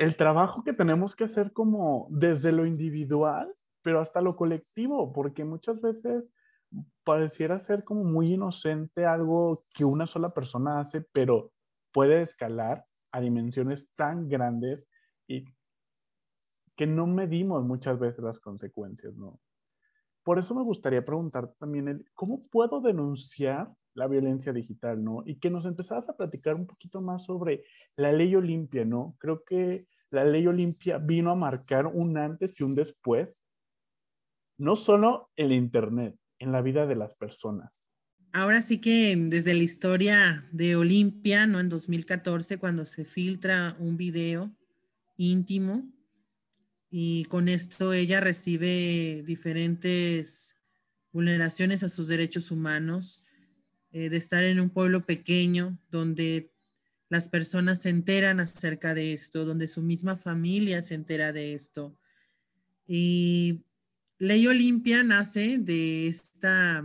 el trabajo que tenemos que hacer como desde lo individual, pero hasta lo colectivo, porque muchas veces pareciera ser como muy inocente algo que una sola persona hace, pero puede escalar a dimensiones tan grandes y que no medimos muchas veces las consecuencias, ¿no? Por eso me gustaría preguntarte también, el, ¿cómo puedo denunciar la violencia digital, ¿no? Y que nos empezaras a platicar un poquito más sobre la ley Olimpia, ¿no? Creo que la ley Olimpia vino a marcar un antes y un después, no solo en Internet, en la vida de las personas. Ahora sí que desde la historia de Olimpia, ¿no? En 2014, cuando se filtra un video íntimo y con esto ella recibe diferentes vulneraciones a sus derechos humanos, eh, de estar en un pueblo pequeño donde las personas se enteran acerca de esto, donde su misma familia se entera de esto. Y Ley Olimpia nace de esta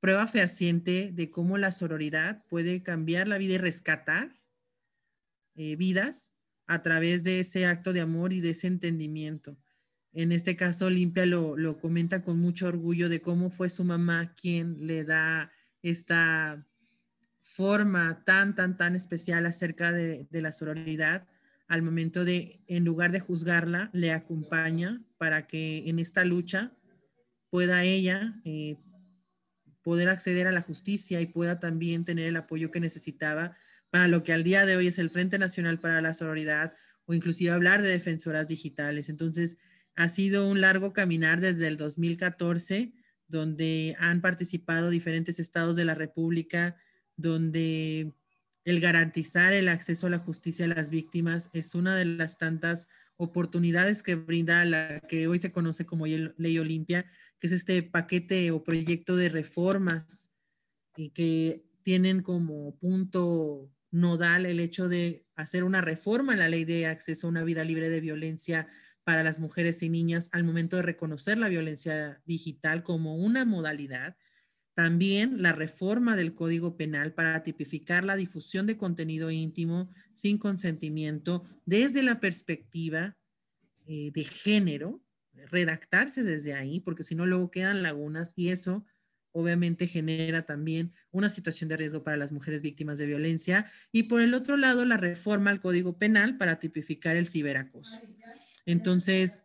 prueba fehaciente de cómo la sororidad puede cambiar la vida y rescatar eh, vidas a través de ese acto de amor y de ese entendimiento. En este caso, Olimpia lo, comenta con mucho orgullo de cómo fue su mamá quien le da esta forma tan, tan, tan especial acerca de, de la sororidad al momento de, en lugar de juzgarla, le acompaña para que en esta lucha pueda ella eh, poder acceder a la justicia y pueda también tener el apoyo que necesitaba para lo que al día de hoy es el Frente Nacional para la Sororidad o inclusive hablar de defensoras digitales. Entonces, ha sido un largo caminar desde el 2014, donde han participado diferentes estados de la República, donde el garantizar el acceso a la justicia a las víctimas es una de las tantas oportunidades que brinda la que hoy se conoce como Ley Olimpia, que es este paquete o proyecto de reformas y que tienen como punto nodal el hecho de hacer una reforma en la ley de acceso a una vida libre de violencia para las mujeres y niñas al momento de reconocer la violencia digital como una modalidad. También la reforma del Código Penal para tipificar la difusión de contenido íntimo sin consentimiento desde la perspectiva eh, de género, redactarse desde ahí, porque si no luego quedan lagunas y eso obviamente genera también una situación de riesgo para las mujeres víctimas de violencia. Y por el otro lado, la reforma al Código Penal para tipificar el ciberacoso. Entonces,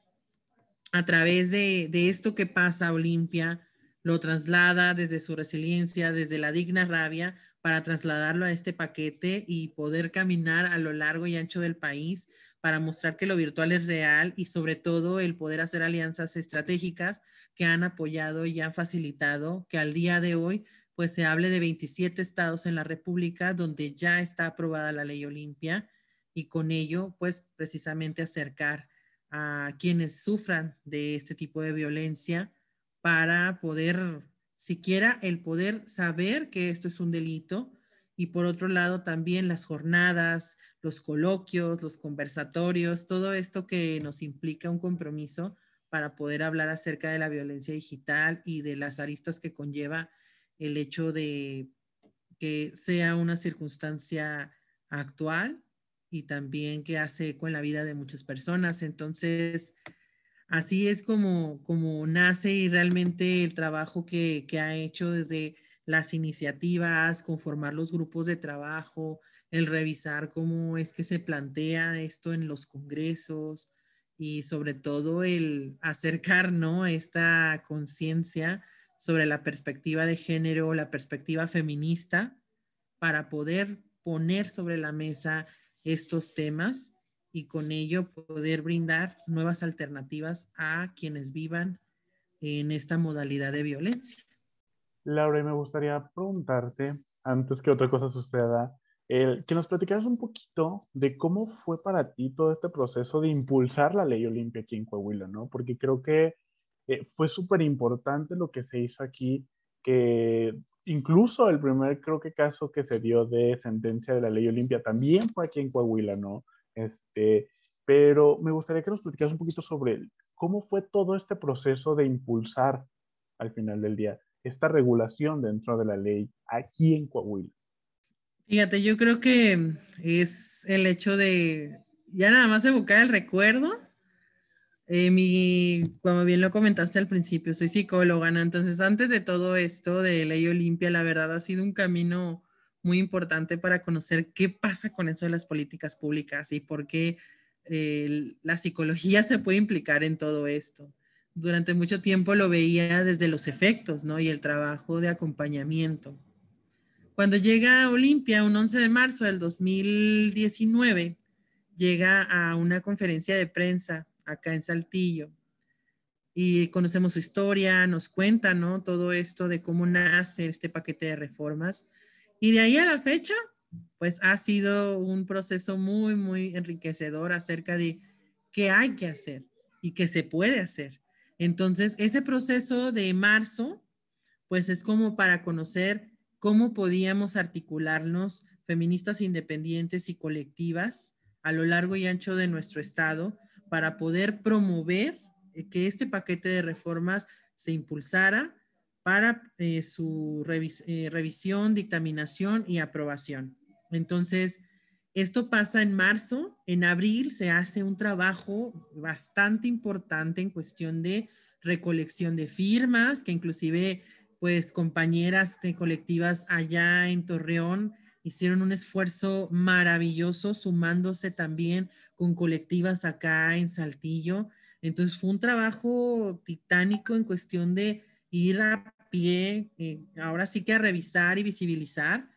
a través de, de esto que pasa, Olimpia, lo traslada desde su resiliencia, desde la digna rabia, para trasladarlo a este paquete y poder caminar a lo largo y ancho del país para mostrar que lo virtual es real y sobre todo el poder hacer alianzas estratégicas que han apoyado y han facilitado que al día de hoy pues se hable de 27 estados en la República donde ya está aprobada la ley Olimpia y con ello pues precisamente acercar a quienes sufran de este tipo de violencia para poder, siquiera el poder saber que esto es un delito. Y por otro lado, también las jornadas, los coloquios, los conversatorios, todo esto que nos implica un compromiso para poder hablar acerca de la violencia digital y de las aristas que conlleva el hecho de que sea una circunstancia actual y también que hace eco en la vida de muchas personas. Entonces, así es como, como nace y realmente el trabajo que, ha hecho desde las iniciativas, conformar los grupos de trabajo, el revisar cómo es que se plantea esto en los congresos y sobre todo el acercar ¿no? esta conciencia sobre la perspectiva de género, la perspectiva feminista para poder poner sobre la mesa estos temas y con ello poder brindar nuevas alternativas a quienes vivan en esta modalidad de violencia. Laura, me gustaría preguntarte, antes que otra cosa suceda, que nos platicaras un poquito de cómo fue para ti todo este proceso de impulsar la ley Olimpia aquí en Coahuila, ¿no? Porque creo que eh, fue súper importante lo que se hizo aquí, que incluso el primer, creo que caso que se dio de sentencia de la ley Olimpia también fue aquí en Coahuila, ¿no? Este, pero me gustaría que nos platicaras un poquito sobre cómo fue todo este proceso de impulsar al final del día esta regulación dentro de la ley aquí en Coahuila. Fíjate, yo creo que es el hecho de ya nada más evocar el recuerdo. Eh, mi, como bien lo comentaste al principio, soy psicóloga, ¿no? Entonces, antes de todo esto de Ley Olimpia, la verdad ha sido un camino muy importante para conocer qué pasa con eso de las políticas públicas y por qué eh, la psicología se puede implicar en todo esto. Durante mucho tiempo lo veía desde los efectos, ¿no? Y el trabajo de acompañamiento. Cuando llega a Olimpia, un 11 de marzo del 2019, llega a una conferencia de prensa acá en Saltillo y conocemos su historia, nos cuenta, ¿no? Todo esto de cómo nace este paquete de reformas. Y de ahí a la fecha, pues ha sido un proceso muy, muy enriquecedor acerca de qué hay que hacer y qué se puede hacer. Entonces, ese proceso de marzo, pues es como para conocer cómo podíamos articularnos feministas independientes y colectivas a lo largo y ancho de nuestro estado para poder promover eh, que este paquete de reformas se impulsara para eh, su eh, revisión, dictaminación y aprobación. Entonces, esto pasa en marzo, en abril se hace un trabajo bastante importante en cuestión de recolección de firmas, que inclusive pues compañeras de colectivas allá en Torreón hicieron un esfuerzo maravilloso sumándose también con colectivas acá en Saltillo. Entonces fue un trabajo titánico en cuestión de ir a pie, eh, ahora sí que a revisar y visibilizar.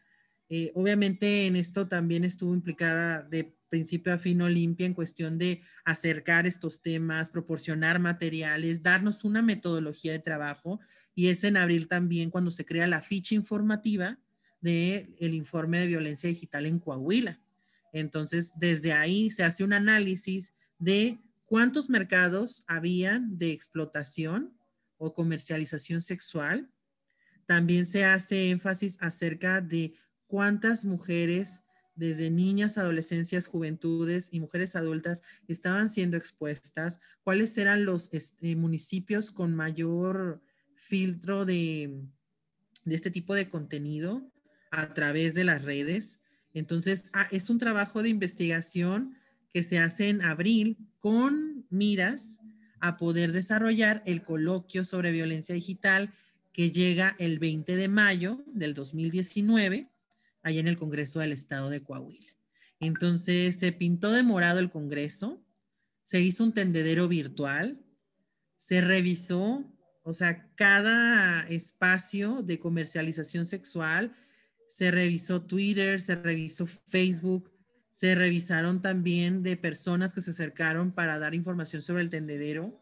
Eh, obviamente en esto también estuvo implicada de principio a fin Olimpia en cuestión de acercar estos temas, proporcionar materiales, darnos una metodología de trabajo y es en abril también cuando se crea la ficha informativa del el informe de violencia digital en Coahuila. Entonces, desde ahí se hace un análisis de cuántos mercados habían de explotación o comercialización sexual. También se hace énfasis acerca de cuántas mujeres desde niñas, adolescencias, juventudes y mujeres adultas estaban siendo expuestas, cuáles eran los este, municipios con mayor filtro de, este tipo de contenido a través de las redes. Entonces, ah, es un trabajo de investigación que se hace en abril con miras a poder desarrollar el coloquio sobre violencia digital que llega el 20 de mayo del 2019, allá en el Congreso del Estado de Coahuila. Entonces, se pintó de morado el Congreso, se hizo un tendedero virtual, se revisó o sea, cada espacio de comercialización sexual, se revisó Twitter, se revisó Facebook, se revisaron también de personas que se acercaron para dar información sobre el tendedero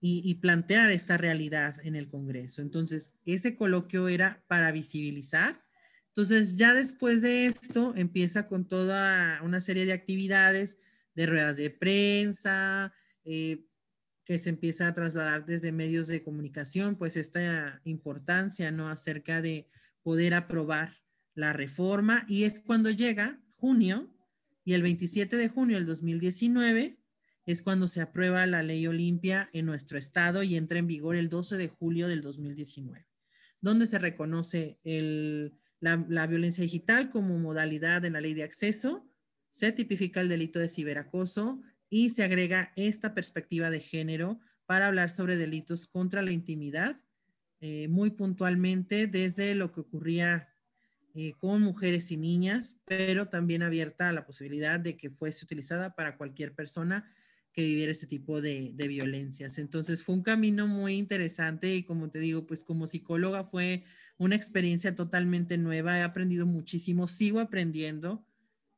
y, plantear esta realidad en el Congreso. Entonces, ese coloquio era para visibilizar. Entonces, ya después de esto, empieza con toda una serie de actividades, de ruedas de prensa, eh, que se empieza a trasladar desde medios de comunicación, pues esta importancia, ¿no? Acerca de poder aprobar la reforma y es cuando llega junio y el 27 de junio del 2019 es cuando se aprueba la ley Olimpia en nuestro estado y entra en vigor el 12 de julio del 2019, donde se reconoce la, violencia digital como modalidad en la ley de acceso, se tipifica el delito de ciberacoso, y se agrega esta perspectiva de género para hablar sobre delitos contra la intimidad, eh, muy puntualmente desde lo que ocurría eh, con mujeres y niñas, pero también abierta a la posibilidad de que fuese utilizada para cualquier persona que viviera este tipo de, de, violencias. Entonces fue un camino muy interesante y como te digo, pues como psicóloga fue una experiencia totalmente nueva, he aprendido muchísimo, sigo aprendiendo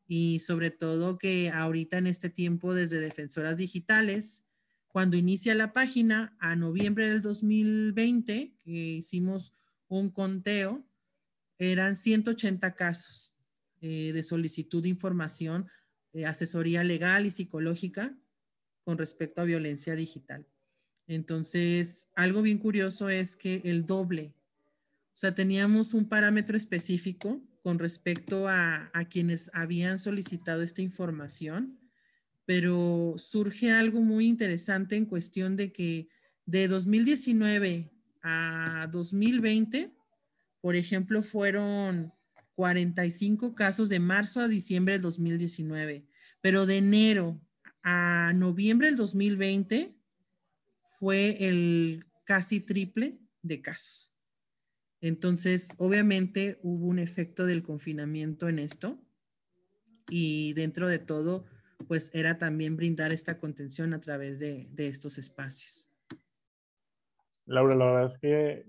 y sobre todo que ahorita en este tiempo desde Defensoras Digitales, cuando inicia la página a noviembre del 2020, que hicimos un conteo, eran 180 casos eh, de solicitud de información, eh, asesoría legal y psicológica con respecto a violencia digital. Entonces, algo bien curioso es que el doble, o sea, teníamos un parámetro específico con respecto a, quienes habían solicitado esta información pero surge algo muy interesante en cuestión de que de 2019 a 2020, por ejemplo, fueron 45 casos de marzo a diciembre del 2019, pero de enero a noviembre del 2020 fue el casi triple de casos. Entonces, obviamente hubo un efecto del confinamiento en esto y dentro de todo, pues era también brindar esta contención a través de, estos espacios. Laura, la verdad es que,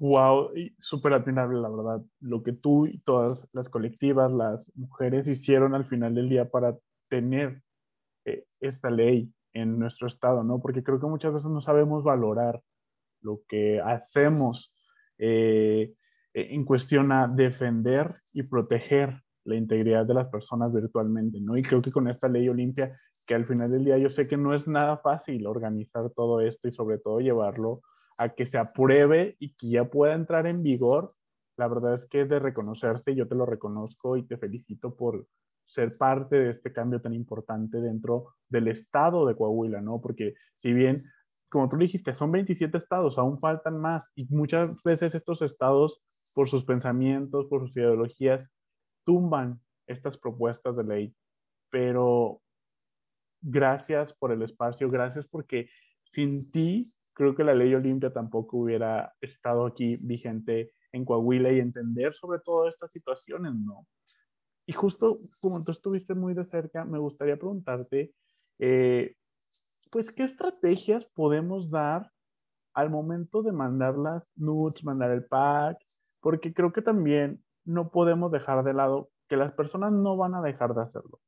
wow, súper admirable, la verdad, lo que tú y todas las colectivas, las mujeres hicieron al final del día para tener eh, esta ley en nuestro estado, ¿no? Porque creo que muchas veces no sabemos valorar lo que hacemos eh, en cuestión a defender y proteger la integridad de las personas virtualmente, ¿no? Y creo que con esta ley Olimpia, que al final del día yo sé que no es nada fácil organizar todo esto y sobre todo llevarlo a que se apruebe y que ya pueda entrar en vigor, la verdad es que es de reconocerse, yo te lo reconozco y te felicito por ser parte de este cambio tan importante dentro del estado de Coahuila, ¿no? Porque si bien, como tú dijiste, son 27 estados, aún faltan más y muchas veces estos estados, por sus pensamientos, por sus ideologías, tumban estas propuestas de ley, pero gracias por el espacio, gracias porque sin ti creo que la ley Olimpia tampoco hubiera estado aquí vigente en Coahuila y entender sobre todo estas situaciones, ¿no? Y justo como tú estuviste muy de cerca, me gustaría preguntarte, eh, pues, ¿qué estrategias podemos dar al momento de mandar las nudes, mandar el pack? Porque creo que también no podemos dejar de lado que las personas no van a dejar de hacerlo.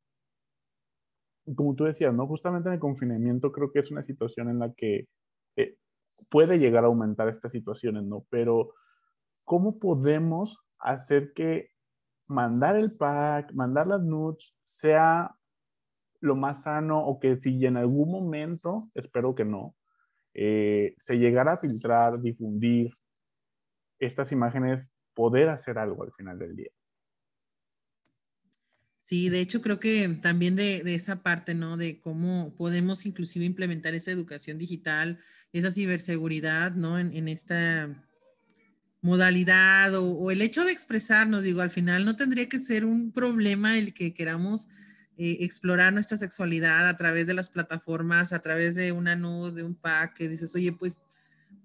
Como tú decías, ¿no? Justamente en el confinamiento creo que es una situación en la que eh, puede llegar a aumentar estas situaciones, ¿no? Pero ¿cómo podemos hacer que mandar el pack, mandar las nudes sea lo más sano o que si en algún momento, espero que no, eh, se llegara a filtrar, difundir estas imágenes poder hacer algo al final del día. Sí, de hecho creo que también de, esa parte, ¿no? De cómo podemos inclusive implementar esa educación digital, esa ciberseguridad, ¿no? En, esta modalidad o, el hecho de expresarnos, digo, al final no tendría que ser un problema el que queramos eh, explorar nuestra sexualidad a través de las plataformas, a través de una nude, de un pack, que dices, oye, pues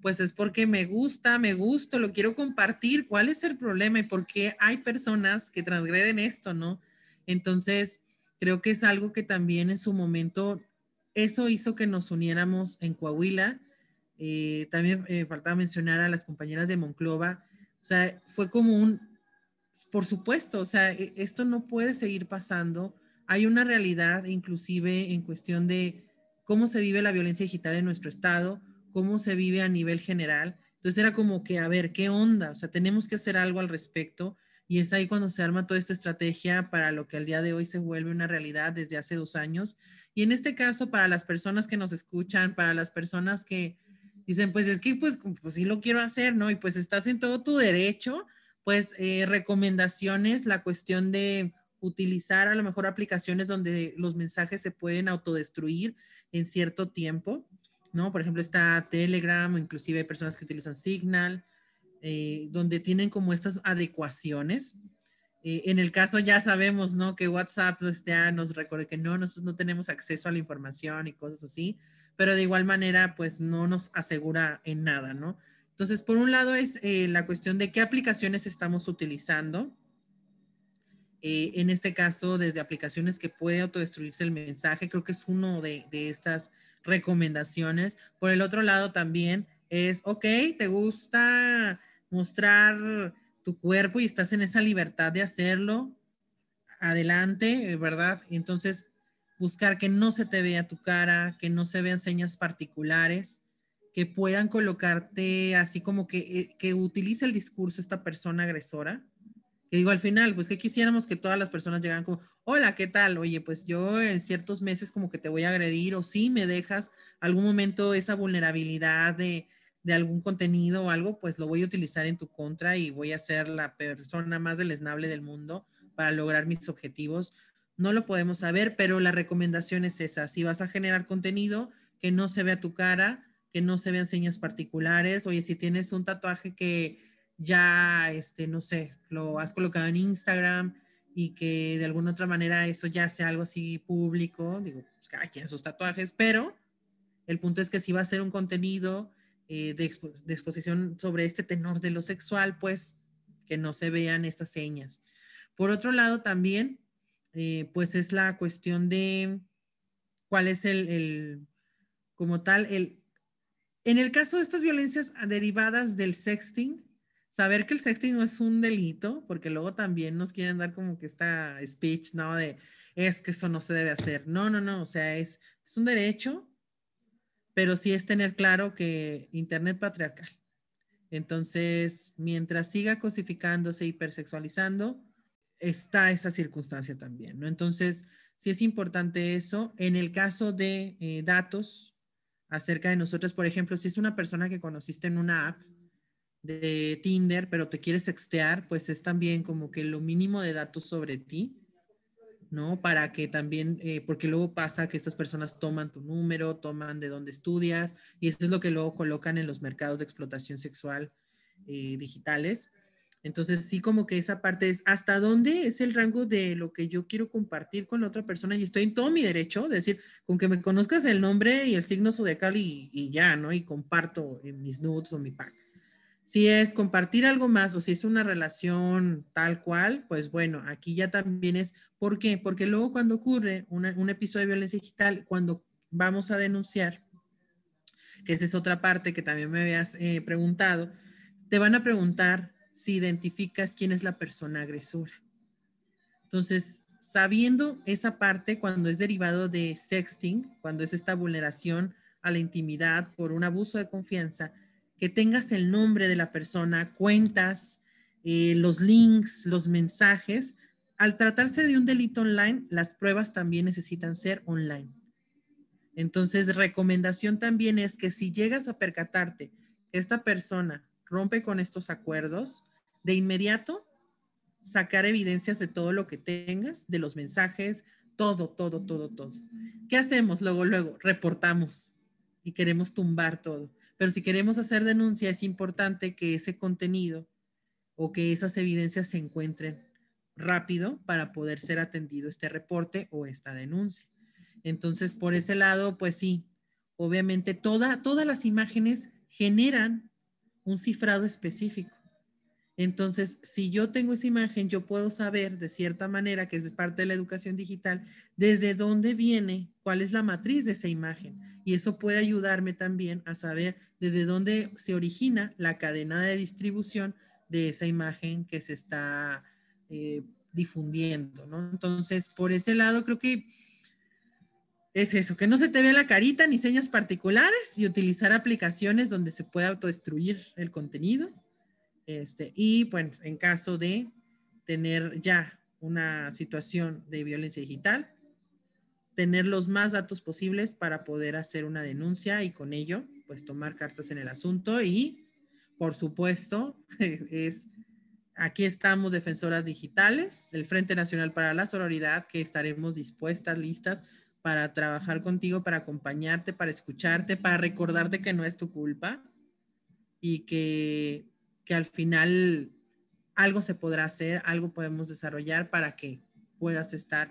pues es porque me gusta, me gusto, lo quiero compartir. ¿Cuál es el problema y por qué hay personas que transgreden esto, no? Entonces, creo que es algo que también en su momento, eso hizo que nos uniéramos en Coahuila. Eh, también eh, faltaba mencionar a las compañeras de Monclova. O sea, fue como un, por supuesto, o sea, e, esto no puede seguir pasando. Hay una realidad, inclusive en cuestión de cómo se vive la violencia digital en nuestro estado cómo se vive a nivel general. Entonces era como que, a ver, ¿qué onda? O sea, tenemos que hacer algo al respecto. Y es ahí cuando se arma toda esta estrategia para lo que al día de hoy se vuelve una realidad desde hace dos años. Y en este caso, para las personas que nos escuchan, para las personas que dicen, pues es que pues, pues sí lo quiero hacer, ¿no? Y pues estás en todo tu derecho, pues eh, recomendaciones, la cuestión de utilizar a lo mejor aplicaciones donde los mensajes se pueden autodestruir en cierto tiempo. ¿no? Por ejemplo, está Telegram inclusive hay personas que utilizan Signal, eh, donde tienen como estas adecuaciones. Eh, en el caso ya sabemos, ¿no? Que WhatsApp pues, ya nos recuerda que no, nosotros no tenemos acceso a la información y cosas así, pero de igual manera, pues no nos asegura en nada, ¿no? Entonces, por un lado es eh, la cuestión de qué aplicaciones estamos utilizando. En este caso, desde aplicaciones que puede autodestruirse el mensaje, creo que es uno de, de estas recomendaciones. Por el otro lado también es, ok, te gusta mostrar tu cuerpo y estás en esa libertad de hacerlo, adelante, ¿verdad? Entonces, buscar que no se te vea tu cara, que no se vean señas particulares, que puedan colocarte así como que, eh, que utilice el discurso esta persona agresora. Que digo, al final, pues que quisiéramos que todas las personas llegaran como, hola, ¿qué tal? Oye, pues yo en ciertos meses como que te voy a agredir o si me dejas algún momento esa vulnerabilidad de, de algún contenido o algo, pues lo voy a utilizar en tu contra y voy a ser la persona más deleznable del mundo para lograr mis objetivos. No lo podemos saber, pero la recomendación es esa. Si vas a generar contenido, que no se vea tu cara, que no se vean señas particulares. Oye, si tienes un tatuaje que ya, este, no sé, lo has colocado en Instagram y que de alguna otra manera eso ya sea algo así público, digo, pues cada quien sus tatuajes, pero el punto es que si va a ser un contenido eh, de, de, exposición sobre este tenor de lo sexual, pues que no se vean estas señas. Por otro lado, también, eh, pues es la cuestión de cuál es el, el, como tal, el... En el caso de estas violencias derivadas del sexting, saber que el sexting no es un delito, porque luego también nos quieren dar como que esta speech, ¿no? De, es que eso no se debe hacer. No, no, no, o sea, es, es un derecho, pero sí es tener claro que Internet patriarcal. Entonces, mientras siga cosificándose, hipersexualizando, está esa circunstancia también, ¿no? Entonces, sí es importante eso. En el caso de eh, datos acerca de nosotros, por ejemplo, si es una persona que conociste en una app de Tinder, pero te quieres sextear, pues es también como que lo mínimo de datos sobre ti, ¿no? Para que también, eh, porque luego pasa que estas personas toman tu número, toman de dónde estudias, y eso es lo que luego colocan en los mercados de explotación sexual eh, digitales. Entonces, sí, como que esa parte es hasta dónde es el rango de lo que yo quiero compartir con la otra persona y estoy en todo mi derecho, de decir, con que me conozcas el nombre y el signo zodiacal y, ya, ¿no? Y comparto en mis nudes o mi pack. Si es compartir algo más o si es una relación tal cual, pues bueno, aquí ya también es, ¿por qué? Porque luego cuando ocurre un episodio de violencia digital, cuando vamos a denunciar, que esa es otra parte que también me habías eh, preguntado, te van a preguntar si identificas quién es la persona agresora. Entonces, sabiendo esa parte cuando es derivado de sexting, cuando es esta vulneración a la intimidad por un abuso de confianza, que tengas el nombre de la persona, cuentas, eh, los links, los mensajes. Al tratarse de un delito online, las pruebas también necesitan ser online. Entonces, recomendación también es que si llegas a percatarte que esta persona rompe con estos acuerdos, de inmediato sacar evidencias de todo lo que tengas, de los mensajes, todo, todo, todo, todo. ¿Qué hacemos? Luego, luego, reportamos y queremos tumbar todo. Pero si queremos hacer denuncia, es importante que ese contenido o que esas evidencias se encuentren rápido para poder ser atendido este reporte o esta denuncia. Entonces, por ese lado, pues sí, obviamente toda, todas las imágenes generan un cifrado específico. Entonces, si yo tengo esa imagen, yo puedo saber de cierta manera, que es parte de la educación digital, desde dónde viene, cuál es la matriz de esa imagen. Y eso puede ayudarme también a saber desde dónde se origina la cadena de distribución de esa imagen que se está eh, difundiendo. Entonces, por ese lado, creo que es eso, que no se te vea la carita ni señas particulares y utilizar aplicaciones donde se pueda autodestruir el contenido. Este, y pues en caso de tener ya una situación de violencia digital, tener los más datos posibles para poder hacer una denuncia y con ello pues tomar cartas en el asunto y por supuesto es aquí estamos defensoras digitales, el Frente Nacional para la Sororidad que estaremos dispuestas, listas para trabajar contigo, para acompañarte, para escucharte, para recordarte que no es tu culpa y que, que al final algo se podrá hacer, algo podemos desarrollar para que puedas estar,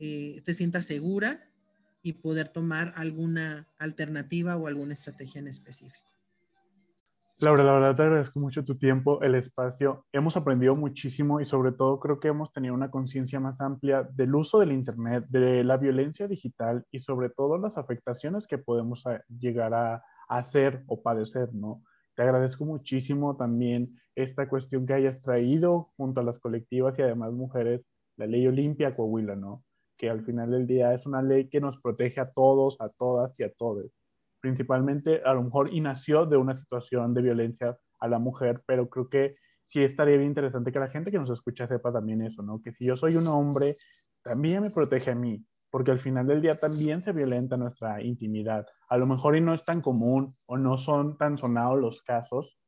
eh, te sientas segura y poder tomar alguna alternativa o alguna estrategia en específico. Laura, la verdad te agradezco mucho tu tiempo, el espacio. Hemos aprendido muchísimo y sobre todo creo que hemos tenido una conciencia más amplia del uso del Internet, de la violencia digital y sobre todo las afectaciones que podemos llegar a hacer o padecer, ¿no? Te agradezco muchísimo también esta cuestión que hayas traído junto a las colectivas y además mujeres, la ley Olimpia Coahuila, ¿no? Que al final del día es una ley que nos protege a todos, a todas y a todos. Principalmente, a lo mejor, y nació de una situación de violencia a la mujer, pero creo que sí estaría bien interesante que la gente que nos escucha sepa también eso, ¿no? Que si yo soy un hombre, también me protege a mí, porque al final del día también se violenta nuestra intimidad. A lo mejor y no es tan común o no son tan sonados los casos,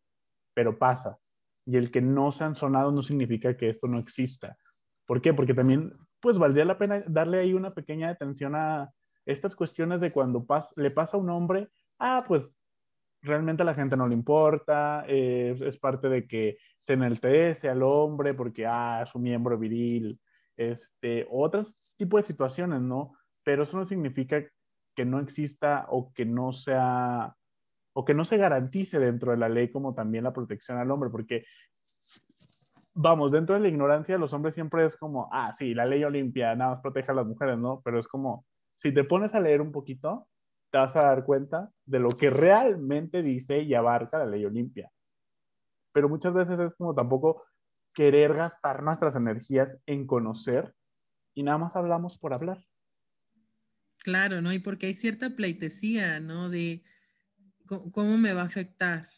pero pasa. Y el que no se han sonado no significa que esto no exista. ¿Por qué? Porque también, pues, valdría la pena darle ahí una pequeña atención a estas cuestiones de cuando le pasa a un hombre, ah, pues realmente a la gente no le importa, es parte de que se enaltece al hombre porque, ah, es un miembro viril, este, otros tipos de situaciones, ¿no? Pero eso no significa que no exista o que no sea o que no se garantice dentro de la ley como también la protección al hombre, porque vamos, dentro de la ignorancia los hombres siempre es como, ah, sí, la ley Olimpia nada más protege a las mujeres, ¿no? Pero es como, si te pones a leer un poquito, te vas a dar cuenta de lo que realmente dice y abarca la ley Olimpia. Pero muchas veces es como tampoco querer gastar nuestras energías en conocer y nada más hablamos por hablar. Claro, ¿no? Y porque hay cierta pleitesía, ¿no? De cómo me va a afectar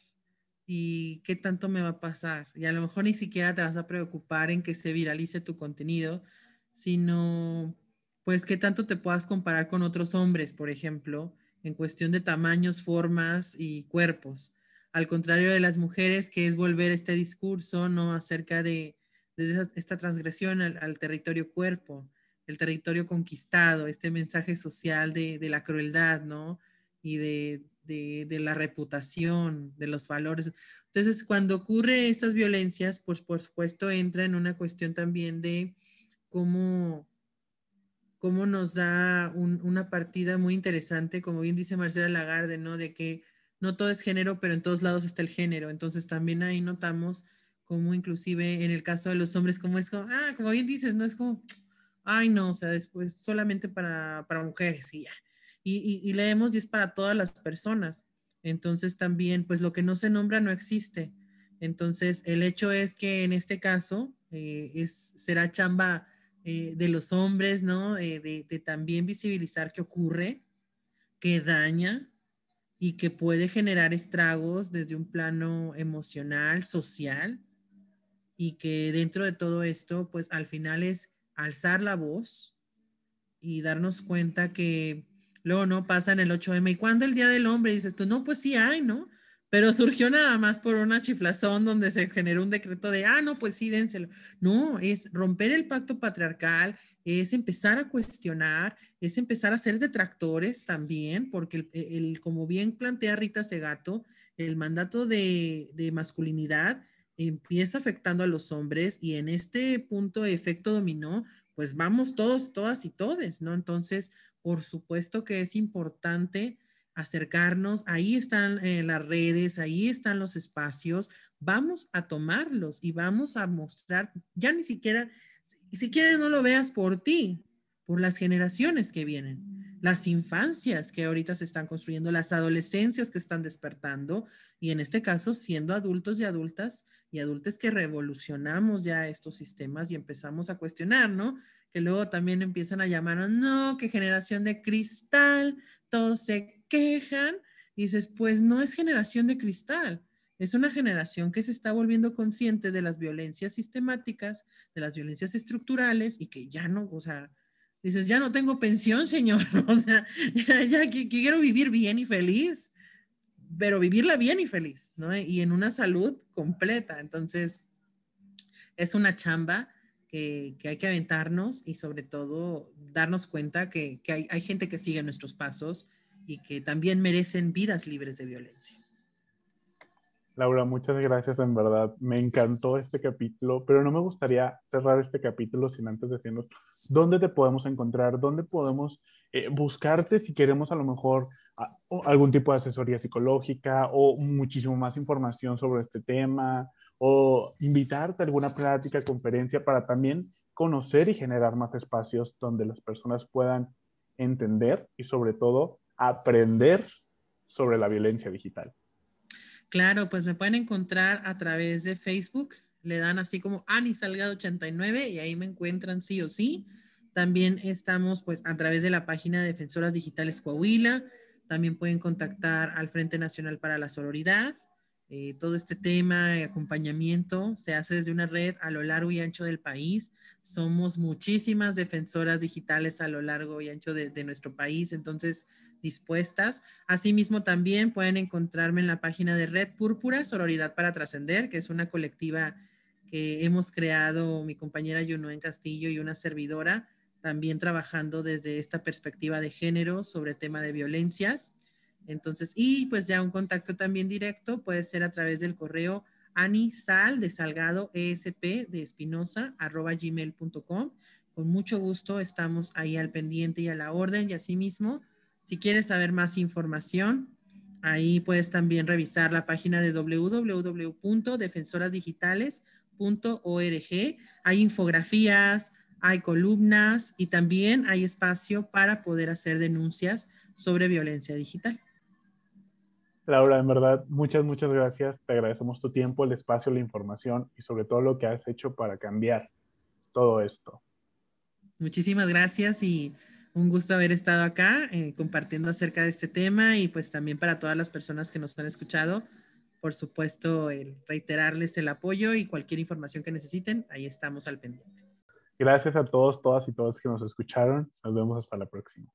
y qué tanto me va a pasar. Y a lo mejor ni siquiera te vas a preocupar en que se viralice tu contenido, sino pues qué tanto te puedas comparar con otros hombres, por ejemplo, en cuestión de tamaños, formas y cuerpos al contrario de las mujeres, que es volver este discurso, ¿no? Acerca de, esta transgresión al, territorio cuerpo, el territorio conquistado, este mensaje social de, la crueldad, ¿no? Y de, la reputación, de los valores. Entonces, cuando ocurre estas violencias, pues por supuesto entra en una cuestión también de cómo, cómo nos da una partida muy interesante, como bien dice Marcela Lagarde, ¿no? De que no todo es género, pero en todos lados está el género. Entonces también ahí notamos como inclusive en el caso de los hombres, como es como, ah, como bien dices, no es como, ay, no, o sea, después solamente para, mujeres y ya. Y, y, leemos y es para todas las personas. Entonces también, pues lo que no se nombra no existe. Entonces, el hecho es que en este caso eh, es, será chamba eh, de los hombres, ¿no? Eh, de, de, también visibilizar qué ocurre, qué daña, y que puede generar estragos desde un plano emocional, social, y que dentro de todo esto, pues al final es alzar la voz y darnos cuenta que luego no pasa en el 8M. ¿Y cuando el Día del Hombre? dices tú, no, pues sí hay, ¿no? Pero surgió nada más por una chiflazón donde se generó un decreto de, ah, no, pues sí, dénselo. No, es romper el pacto patriarcal, es empezar a cuestionar, es empezar a ser detractores también, porque el, como bien plantea Rita Segato, el mandato de, de, masculinidad empieza afectando a los hombres y en este punto efecto dominó, pues vamos todos, todas y todes, ¿no? Entonces, por supuesto que es importante acercarnos, ahí están eh, las redes, ahí están los espacios, vamos a tomarlos y vamos a mostrar, ya ni siquiera, si quieres no lo veas por ti, por las generaciones que vienen, las infancias que ahorita se están construyendo, las adolescencias que están despertando y en este caso siendo adultos y adultas y adultos que revolucionamos ya estos sistemas y empezamos a cuestionar, ¿no? Que luego también empiezan a llamar, no, que generación de cristal, todos se quejan y dices, pues no es generación de cristal, es una generación que se está volviendo consciente de las violencias sistemáticas, de las violencias estructurales y que ya no, o sea, dices, ya no tengo pensión, señor, o sea, ya, quiero vivir bien y feliz, pero vivirla bien y feliz, ¿no? Y en una salud completa. Entonces, es una chamba que, hay que aventarnos y sobre todo darnos cuenta que, hay, gente que sigue nuestros pasos y que también merecen vidas libres de violencia. Laura, muchas gracias, en verdad. Me encantó este capítulo, pero no me gustaría cerrar este capítulo sin antes decirnos dónde te podemos encontrar, dónde podemos eh, buscarte si queremos a lo mejor algún tipo de asesoría psicológica o muchísimo más información sobre este tema o invitarte a alguna plática, conferencia para también conocer y generar más espacios donde las personas puedan entender y sobre todo aprender sobre la violencia digital? Claro, pues me pueden encontrar a través de Facebook. Le dan así como Ani Salgado 89 y ahí me encuentran sí o sí. También estamos pues a través de la página de Defensoras Digitales Coahuila. También pueden contactar al Frente Nacional para la Sororidad. Eh, todo este tema de acompañamiento se hace desde una red a lo largo y ancho del país. Somos muchísimas defensoras digitales a lo largo y ancho de, de nuestro país. Entonces, dispuestas. Asimismo, también pueden encontrarme en la página de Red Púrpura, Sororidad para Trascender, que es una colectiva que hemos creado mi compañera en Castillo y una servidora, también trabajando desde esta perspectiva de género sobre tema de violencias. Entonces, y pues ya un contacto también directo puede ser a través del correo anisal de salgado esp de espinosa arroba gmail.com. Con mucho gusto estamos ahí al pendiente y a la orden y asimismo si quieres saber más información, ahí puedes también revisar la página de www.defensorasdigitales.org. Hay infografías, hay columnas y también hay espacio para poder hacer denuncias sobre violencia digital. Laura, en verdad, muchas, muchas gracias. Te agradecemos tu tiempo, el espacio, la información y sobre todo lo que has hecho para cambiar todo esto. Muchísimas gracias y un gusto haber estado acá eh, compartiendo acerca de este tema y pues también para todas las personas que nos han escuchado, por supuesto, el reiterarles el apoyo y cualquier información que necesiten, ahí estamos al pendiente. Gracias a todos, todas y todos que nos escucharon. Nos vemos hasta la próxima.